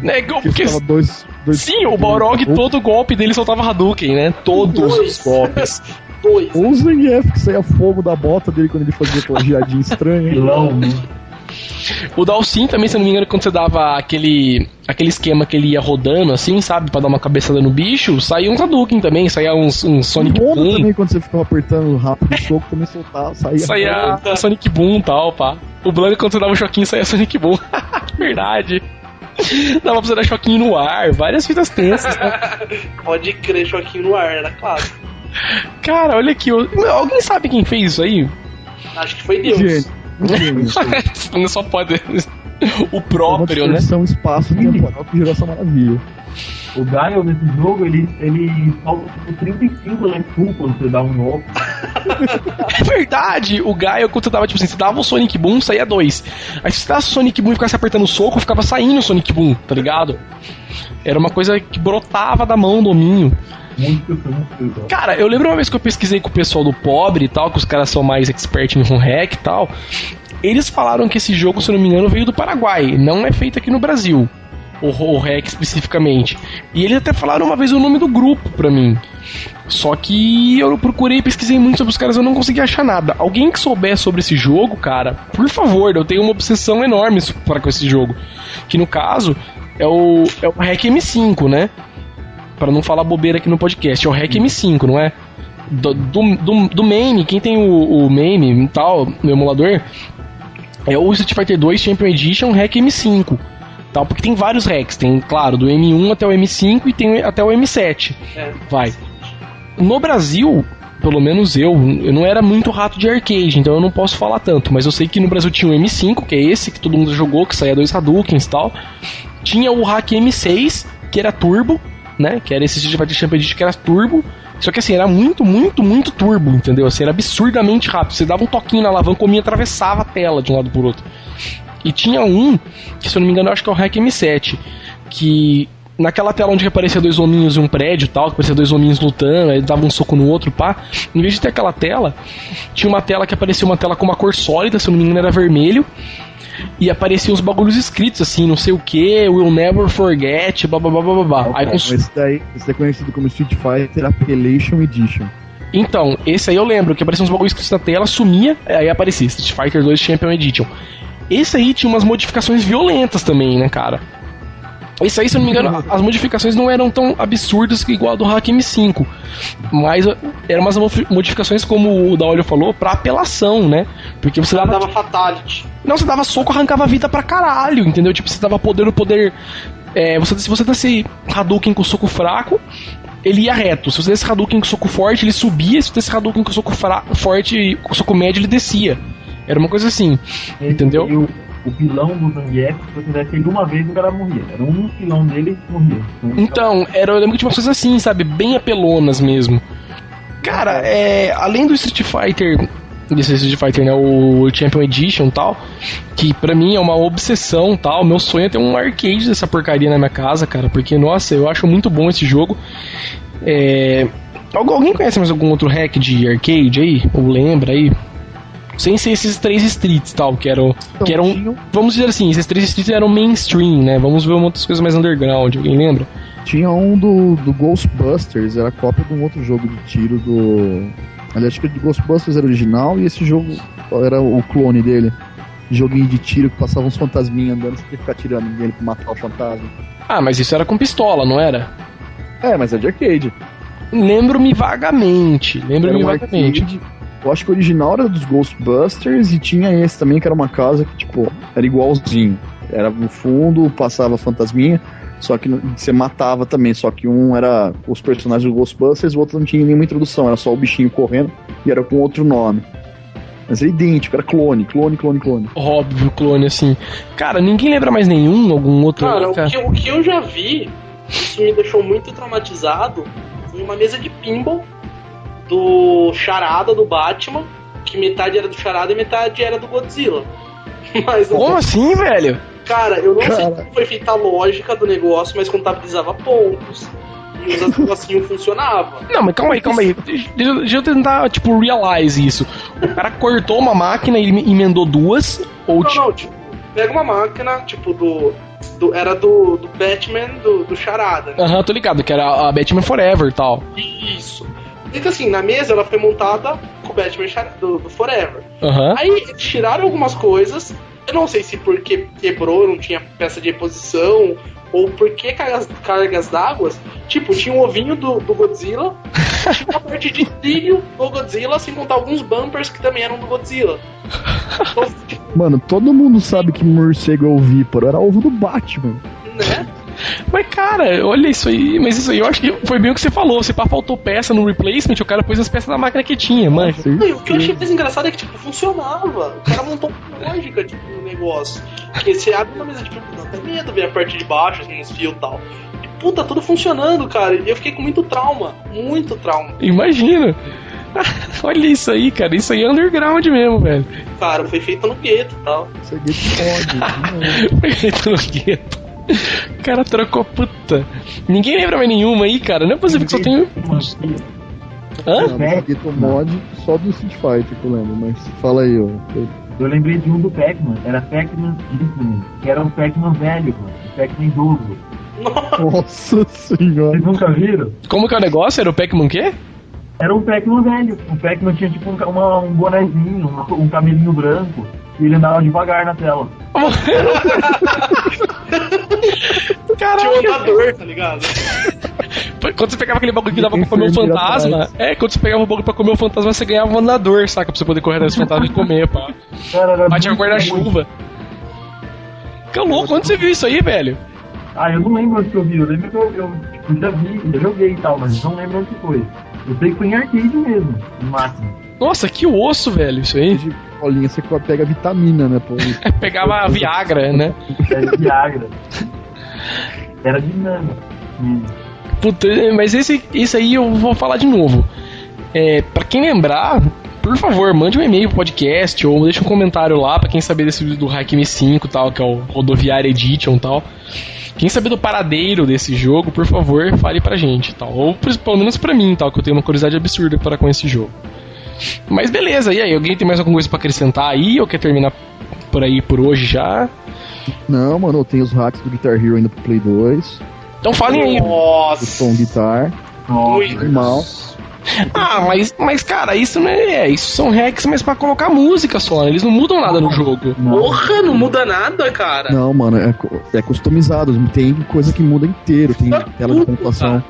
né? Que Porque, dois, dois, sim, o Balrog, ou, todo golpe dele soltava Hadouken, né? Todos Dois. os golpes. Dois. Ou o Zangief, que saía fogo da bota dele quando ele fazia aquela giradinha estranha. Pilão, né? O Dalsin também, se eu não me engano, quando você dava aquele, aquele esquema que ele ia rodando assim, sabe? Pra dar uma cabeçada no bicho, saía uns Hadouken também, saía uns, uns Sonic Boom. também, quando você ficava apertando rápido o soco, também soltava, saía. Saía Sonic Boom e tal, pá. O Blanca, quando você dava um choquinho, saía Sonic Boom. Verdade. Dava pra você dar choquinho no ar, várias fitas tensas. né? Pode crer, choquinho no ar, era claro. Cara, olha aqui. Alguém sabe quem fez isso aí? Acho que foi Deus. Gênio. Não só pode. O Uma próprio, né? distorção espaço-temporal que gerou essa maravilha. O Gaio nesse jogo, ele, ele salva tipo 35 Lexu quando você dá um golpe. É verdade, o Gaio, quando você dava, tipo assim, você dava o Sonic Boom, saía dois. Aí se você dava o Sonic Boom e ficasse apertando o soco, ficava saindo o Sonic Boom, tá ligado? Era uma coisa que brotava da mão do Minho. Muito, muito. Cara, eu lembro uma vez que eu pesquisei com o pessoal do Pobre e tal, que os caras são mais expert em hack e tal. Eles falaram que esse jogo, se eu não me engano, veio do Paraguai, não é feito aqui no Brasil. O, o hack especificamente. E eles até falaram uma vez o nome do grupo pra mim. Só que eu procurei pesquisei muito sobre os caras, eu não consegui achar nada. Alguém que souber sobre esse jogo, cara, por favor, eu tenho uma obsessão enorme para com esse jogo. Que no caso é o, é o Hack M5, né? Pra não falar bobeira aqui no podcast, é o Hack M5, não é? Do, do, do, do MAME, quem tem o, o MAME e tal, no emulador, é o Street Fighter 2 Champion Edition Hack M5. Tal, porque tem vários hacks, tem, claro, do M1 até o M5 e tem até o M7. É. Vai. No Brasil, pelo menos eu, eu não era muito rato de arcade, então eu não posso falar tanto, mas eu sei que no Brasil tinha o M5, que é esse que todo mundo jogou, que saía dois Hadoukens e tal. Tinha o Hack M6, que era turbo, né? Que era esse Street Fighter Champion Edition que era turbo. Só que assim, era muito, muito, muito turbo, entendeu? Assim, era absurdamente rápido. Você dava um toquinho na alavanca, minha atravessava a tela de um lado pro outro. E tinha um, que se eu não me engano, acho que é o Hack M7, que naquela tela onde aparecia dois hominhos e um prédio e tal, que aparecia dois hominhos lutando, aí dava um soco no outro, pá. Em vez de ter aquela tela, tinha uma tela que aparecia uma tela com uma cor sólida, se eu não me engano era vermelho, e apareciam os bagulhos escritos assim, não sei o que, will never forget. Aí com Esse daí, esse é conhecido como Street Fighter Appellation Edition. Então, esse aí eu lembro que aparecia uns bagulhos escritos na tela, sumia, aí aparecia Street Fighter 2 Champion Edition. Esse aí tinha umas modificações violentas também, né, cara? Esse aí, se eu não me engano, as modificações não eram tão absurdas que igual a do Hack M5. Mas eh, eram umas modificações, como o Daolio falou, pra apelação, né? Porque você dava. dava fatality. Não, você dava soco, arrancava vida pra caralho, entendeu? Tipo, você dava poder no poder. É, você, se você desse Hadouken com soco fraco, ele ia reto. Se você desse Hadouken com soco forte, ele subia. Se você desse Hadouken com soco fra- forte, com soco médio, ele descia. Era uma coisa assim. Entendeu? E o, o pilão do Zangief, se você desse ele uma vez, o cara morria. Era um pilão dele morria. Então, era, eu lembro tinha umas coisas assim, sabe? Bem apelonas mesmo. Cara, é, além do Street Fighter, desse Street Fighter, né, o Champion Edition tal, que pra mim é uma obsessão tal, meu sonho é ter um arcade dessa porcaria na minha casa, cara, porque, nossa, eu acho muito bom esse jogo. É, algu- alguém conhece mais algum outro hack de arcade aí? Ou lembra aí? Sem ser esses três streets tal, que eram. Então, que eram vamos dizer assim, esses três streets eram mainstream, né? Vamos ver outras coisas mais underground, alguém lembra? tinha um do, do Ghostbusters, era cópia de um outro jogo de tiro do. Aliás, acho que o Ghostbusters era original e esse jogo era o clone dele. Joguinho de tiro que passava uns fantasminhas andando, você tinha que ficar tirando nele pra matar o fantasma. Ah, mas isso era com pistola, não era? É, mas é de arcade. Lembro-me vagamente. Lembro-me um vagamente. arcade. Eu acho que o original era dos Ghostbusters e tinha esse também, que era uma casa que, tipo, era igualzinho. Era no fundo, passava fantasminha, só que você matava também, só que um era os personagens do Ghostbusters, o outro não tinha nenhuma introdução, era só o bichinho correndo e era com outro nome. Mas era idêntico, era clone, clone, clone, clone. Óbvio, clone, assim. Cara, ninguém lembra mais nenhum, algum outro. Cara, o cara? que, o que eu já vi, isso me deixou muito traumatizado, foi uma mesa de pinball do Charada do Batman, que metade era do Charada e metade era do Godzilla. Mas, Como assim, velho? cara, eu não sei Cara. como foi feita a lógica do negócio, mas contabilizava pontos. E os negocinho funcionava. Não, mas calma aí, calma aí. Deixa, deixa eu tentar, tipo, realize isso. O cara cortou uma máquina e emendou duas, ou Não, tipo. não, tipo, pega uma máquina, tipo, do. do- era do, do Batman do, do Charada. né? Aham, tô ligado, que era a Batman Forever e tal. Isso. Então assim, na mesa ela foi montada com o Batman do, do Forever. Aham. Aí eles tiraram algumas coisas. Eu não sei se porque quebrou, não tinha peça de reposição, ou porque cargas, cargas d'água. Tipo, tinha um ovinho do, do Godzilla, tinha uma parte de trilho do Godzilla, sem contar alguns bumpers que também eram do Godzilla. Então, tipo, Mano, todo mundo sabe que morcego é ovíparo, era ovo do Batman. né? Mas, cara, olha isso aí. Mas isso aí eu acho que foi bem o que você falou. Se pá, faltou peça no replacement, o cara pôs as peças da máquina que tinha. Não, e o que eu achei mais engraçado é que, tipo, funcionava. O cara montou uma lógica, tipo, no negócio. Que você abre uma mesa de pinball, dá até medo ver a parte de baixo, assim, nos fios e tal. E, puta, tudo funcionando, cara. E eu fiquei com muito trauma. Muito trauma. Imagina. olha isso aí, cara. Isso aí é underground mesmo, velho. Cara, foi feito no gueto e tal. Isso aqui pode. Foi feito no gueto. O cara trocou puta. Ninguém lembra mais nenhuma aí, cara. Não é possível que só tenha. Hã? Não, Mod só do Street Fighter que eu lembro, mas fala aí, ó. Eu lembrei de um do Pac-Man, era Pac-Man Infinite, que era um Pac-Man velho, mano, um Pac-Man idoso. Nossa senhora. Vocês nunca viram? Como que é o negócio? Era o Pac-Man quê? Era um Pac-Man velho. O Pac-Man tinha tipo um, uma- um bonezinho, um cabelinho branco, e ele andava devagar na tela. Tinha um andador, tá ligado? Quando você pegava aquele bagulho que dava pra comer o enfermeira fantasma, é, quando você pegava o bagulho pra comer o fantasma, você ganhava um andador, saca? Pra você poder correr do fantasma e comer, pá. Batia guarda-chuva. Que louco, onde você viu isso aí, velho? Ah, eu não lembro onde que eu vi. Eu lembro que eu, eu tipo, já vi, já joguei e tal, mas não lembro onde que foi. Eu sei que foi em arcade mesmo, em máquina. Nossa, que osso, velho, isso aí. De bolinha, você pega vitamina, né, pô? Pegava a Viagra, né? Era Viagra. Era dinâmico. Hum. Puta, mas esse, esse aí eu vou falar de novo. É, pra quem lembrar, por favor, mande um e-mail pro podcast ou deixa um comentário lá pra quem saber desse do Hackme 5 tal, que é o Rodoviária Edition tal. Quem saber do paradeiro desse jogo, por favor, fale pra gente, tal. Ou pelo menos pra mim, tal, que eu tenho uma curiosidade absurda para com esse jogo. Mas beleza, e aí, alguém tem mais alguma coisa pra acrescentar aí ou quer terminar por aí por hoje já? Não, mano, tem os hacks do Guitar Hero ainda pro Play 2, Então falem aí. Nossa. Tom Guitar, Nossa, Muito. animal. Ah, mas, mas cara, isso não é. é, Isso são hacks, mas pra colocar música só. Eles não mudam nada no jogo. não. Porra, não muda nada, cara. Não, mano, é, é customizado, tem coisa que muda inteiro, tem tela de pontuação.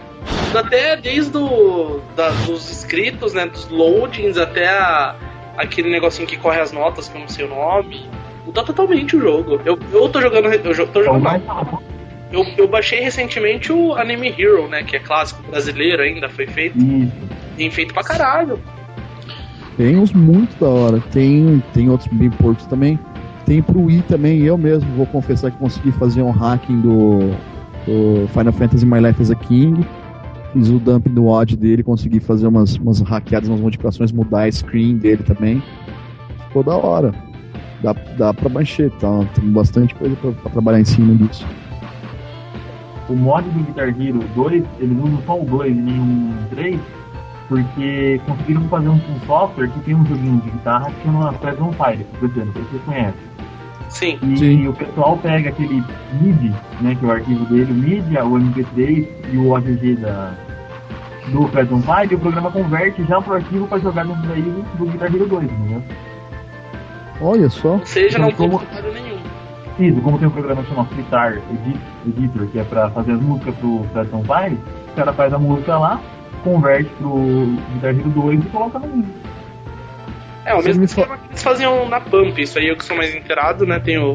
Até desde o, da, dos inscritos, né? Dos loadings até a- aquele negocinho que corre as notas, que eu não sei o nome. Muda totalmente o jogo. Eu, eu tô jogando. Eu jo- tô É o jogando. Eu, eu baixei recentemente o Anime Hero, né? Que é clássico brasileiro ainda, foi feito. Isso. Bem feito pra caralho. Tem uns muito da hora, tem, tem outros bem porcos também. Tem pro Wii também, eu mesmo vou confessar que consegui fazer um hacking do, do Final Fantasy My Life as a King. Fiz o dump do WAD dele, consegui fazer umas, umas hackeadas, umas modificações, mudar a screen dele também. Ficou da hora. Dá, dá pra mancher, tá? Tem bastante coisa pra, pra trabalhar em cima disso. O mod do Guitar Hero 2, eles usam só o 2 e nenhum 3, porque conseguiram fazer um, um software que tem um joguinho de guitarra que chama Press on Fire, que vocês conhecem. Sim. E Sim. o pessoal pega aquele MIDI, né, que é o arquivo dele, o MIDI, o MP3 e o OGG da, do on Fire, e o programa converte já pro arquivo para jogar dentro daí do Guitar Hero 2, entendeu? Olha só. Ou seja, não tem Como- trabalho nenhum. Isso, como tem um programa que chama Fritar Edit- Editor, que é pra fazer as músicas pro on Fire, o cara faz a música lá, converte pro Guitar Hero 2 e coloca no MIDI. É, o mesmo esquema que eles faziam na Pump, isso aí eu que sou mais inteirado, né? Tem o,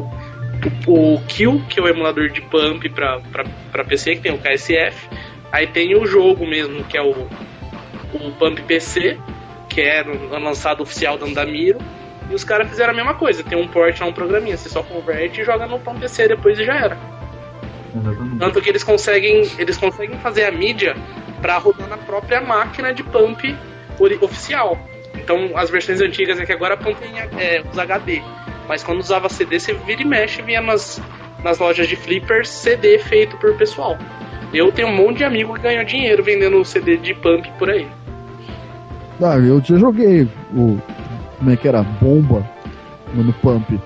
o, o Kill, que é o emulador de Pump pra, pra, pra PC, que tem o KSF. Aí tem o jogo mesmo, que é o, o Pump PC, que é no- lançado oficial da Andamiro. E os caras fizeram a mesma coisa, tem um port lá, um programinha, você só converte e joga no Pump PC depois e já era. Exatamente. Tanto que eles conseguem, eles conseguem fazer a mídia pra rodar na própria máquina de pump oficial. Então as versões antigas é que agora a pump tem é, os HD. Mas quando usava CD, você vira e mexe vinha nas, nas lojas de flippers CD feito por pessoal. Eu tenho um monte de amigo que ganhou dinheiro vendendo CD de pump por aí. Ah, eu já joguei o. Como é que era? Bomba no, Pump.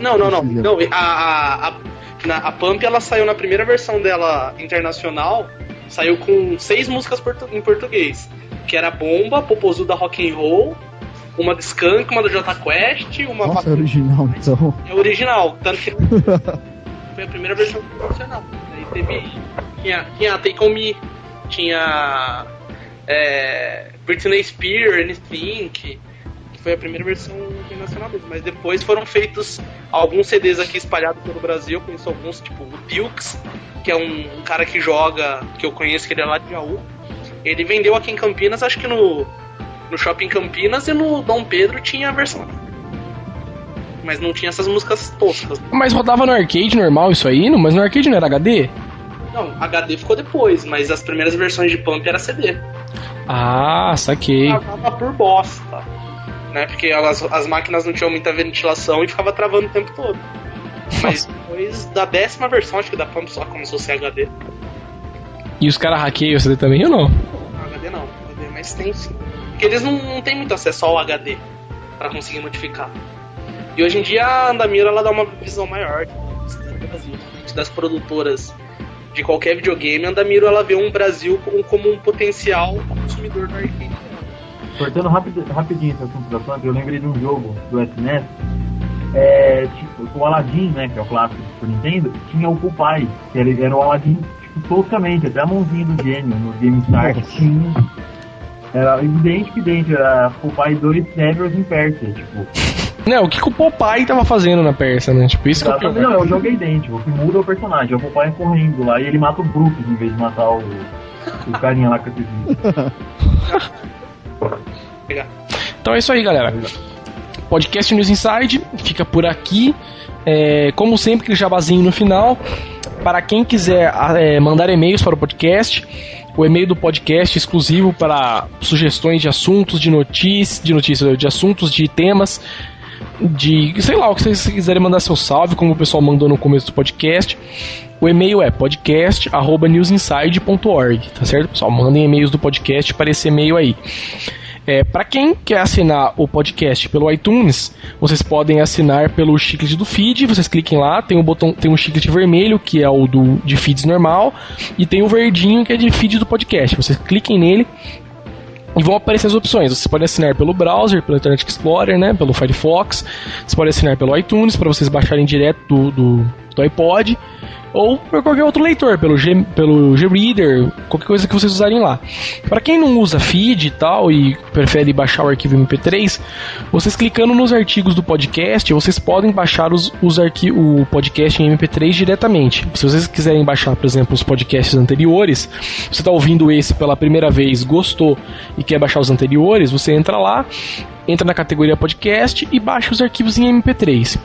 Não, não, não. Não a, a, a, na- a Pump ela saiu na primeira versão dela internacional, saiu com seis músicas portu- em português. Que era Bomba, Popozuda Rock and Roll, uma do Skunk, uma do Jota Quest, uma Nossa, é original então. é original, tanto que foi a primeira versão internacional. Aí teve. Tinha, tinha Take On Me, tinha é, Britney Spears, Anything, que foi a primeira versão internacional mesmo. Mas depois foram feitos alguns CDs aqui espalhados pelo Brasil. Conheço alguns, tipo o Dukes, que é um, um cara que joga, que eu conheço, que ele é lá de Jaú. Ele vendeu aqui em Campinas, acho que no, no Shopping Campinas e no Dom Pedro tinha a versão. Mas não tinha essas músicas toscas. Mas rodava no arcade normal isso aí, não? mas no arcade não era HD? Não, HD ficou depois, mas as primeiras versões de Pump era CD. Ah, saquei. Travava por bosta. Né? Porque elas, as máquinas não tinham muita ventilação e ficava travando o tempo todo. Mas depois da décima versão, acho que da Pump só começou a ser HD. E os caras hackeiam o CD também ou não? Não, HD não, HD, mas tem sim. Porque eles não, não têm muito acesso ao HD pra conseguir modificar. E hoje em dia a Andamiro ela dá uma visão maior do Brasil, das produtoras de qualquer videogame. A Andamiro ela vê um Brasil como, como um potencial consumidor do arcade. Cortando rapid, rapidinho esse assunto da Pump, eu lembrei de um jogo do SNES, é, tipo, o Aladdin, né, que é o clássico do Super Nintendo, tinha o Popeye, que era, era o Aladdin, toscamente, até a mãozinha do gênio no Game Star Nossa. tinha. Era evidente que idêntico, era Popeye 2 Cérebros em Pérsia, tipo. Não, o que, que o Popeye tava fazendo na Pérsia, né? Tipo, isso que é o. Exatamente, não, o jogo é idêntico, o que muda é o personagem, é o Popeye correndo lá e ele mata o Brooks em vez de matar o, o carinha lá com esse Pegar. Então é isso aí, galera. Podcast News Inside fica por aqui. É, como sempre, aquele jabazinho no final. Para quem quiser é, mandar e-mails para o podcast, o e-mail do podcast é exclusivo para sugestões de assuntos, de notícias, de notícias, de assuntos, de temas, de sei lá, o que vocês quiserem mandar seu salve, como o pessoal mandou no começo do podcast. O e-mail é podcast@newsinside.org, tá certo, pessoal? Mandem e-mails do podcast para esse e-mail aí. É, para quem quer assinar o podcast pelo iTunes, vocês podem assinar pelo chiclete do feed. Vocês cliquem lá, tem um botão, tem um chiclete vermelho que é o do de feeds normal e tem o verdinho que é de feed do podcast. Vocês cliquem nele e vão aparecer as opções. Vocês podem assinar pelo browser, pelo Internet Explorer, né, pelo Firefox. Vocês podem assinar pelo iTunes para vocês baixarem direto do, do, do iPod ou por qualquer outro leitor, pelo G, pelo Greader, qualquer coisa que vocês usarem lá. Para quem não usa feed e tal e prefere baixar o arquivo MP3, vocês clicando nos artigos do podcast, vocês podem baixar os, os arqui o podcast em MP3 diretamente. Se vocês quiserem baixar, por exemplo, os podcasts anteriores, você está ouvindo esse pela primeira vez, gostou e quer baixar os anteriores, você entra lá, entra na categoria podcast e baixa os arquivos em MP3.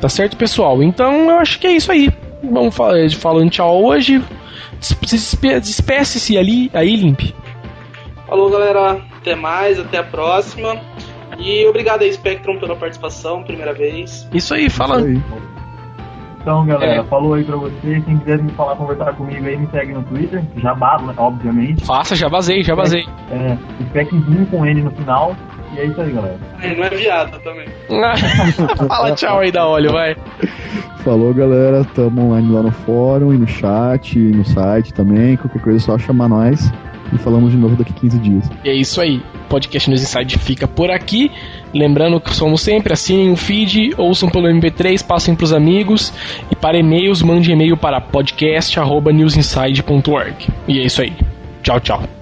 Tá certo, pessoal? Então eu acho que é isso aí. Vamos falar, falando tchau hoje. Despe- Despeça-se ali, aí, Limp. Falou, galera. Até mais, até a próxima. E obrigado aí, Spectrum, pela participação, primeira vez. Isso aí, fala. Isso aí. Então, galera, É. falou aí pra vocês. Quem quiser me falar, conversar comigo aí, me segue no Twitter. Já né, obviamente. Faça, já vazei, já vazei. É, Speczinho com N no final. E é isso aí, galera. Ele não é viado também. Fala tchau aí da óleo, vai. Falou, galera. Tamo online lá no fórum e no chat, e no site também. Qualquer coisa é só chamar nós. E falamos de novo daqui 15 dias. E é isso aí. O podcast News Inside fica por aqui. Lembrando que somos sempre, assinem o feed, ouçam pelo MP3, passem pros amigos. E para e-mails, mande e-mail para podcast.newsinside.org. E é isso aí. Tchau, tchau.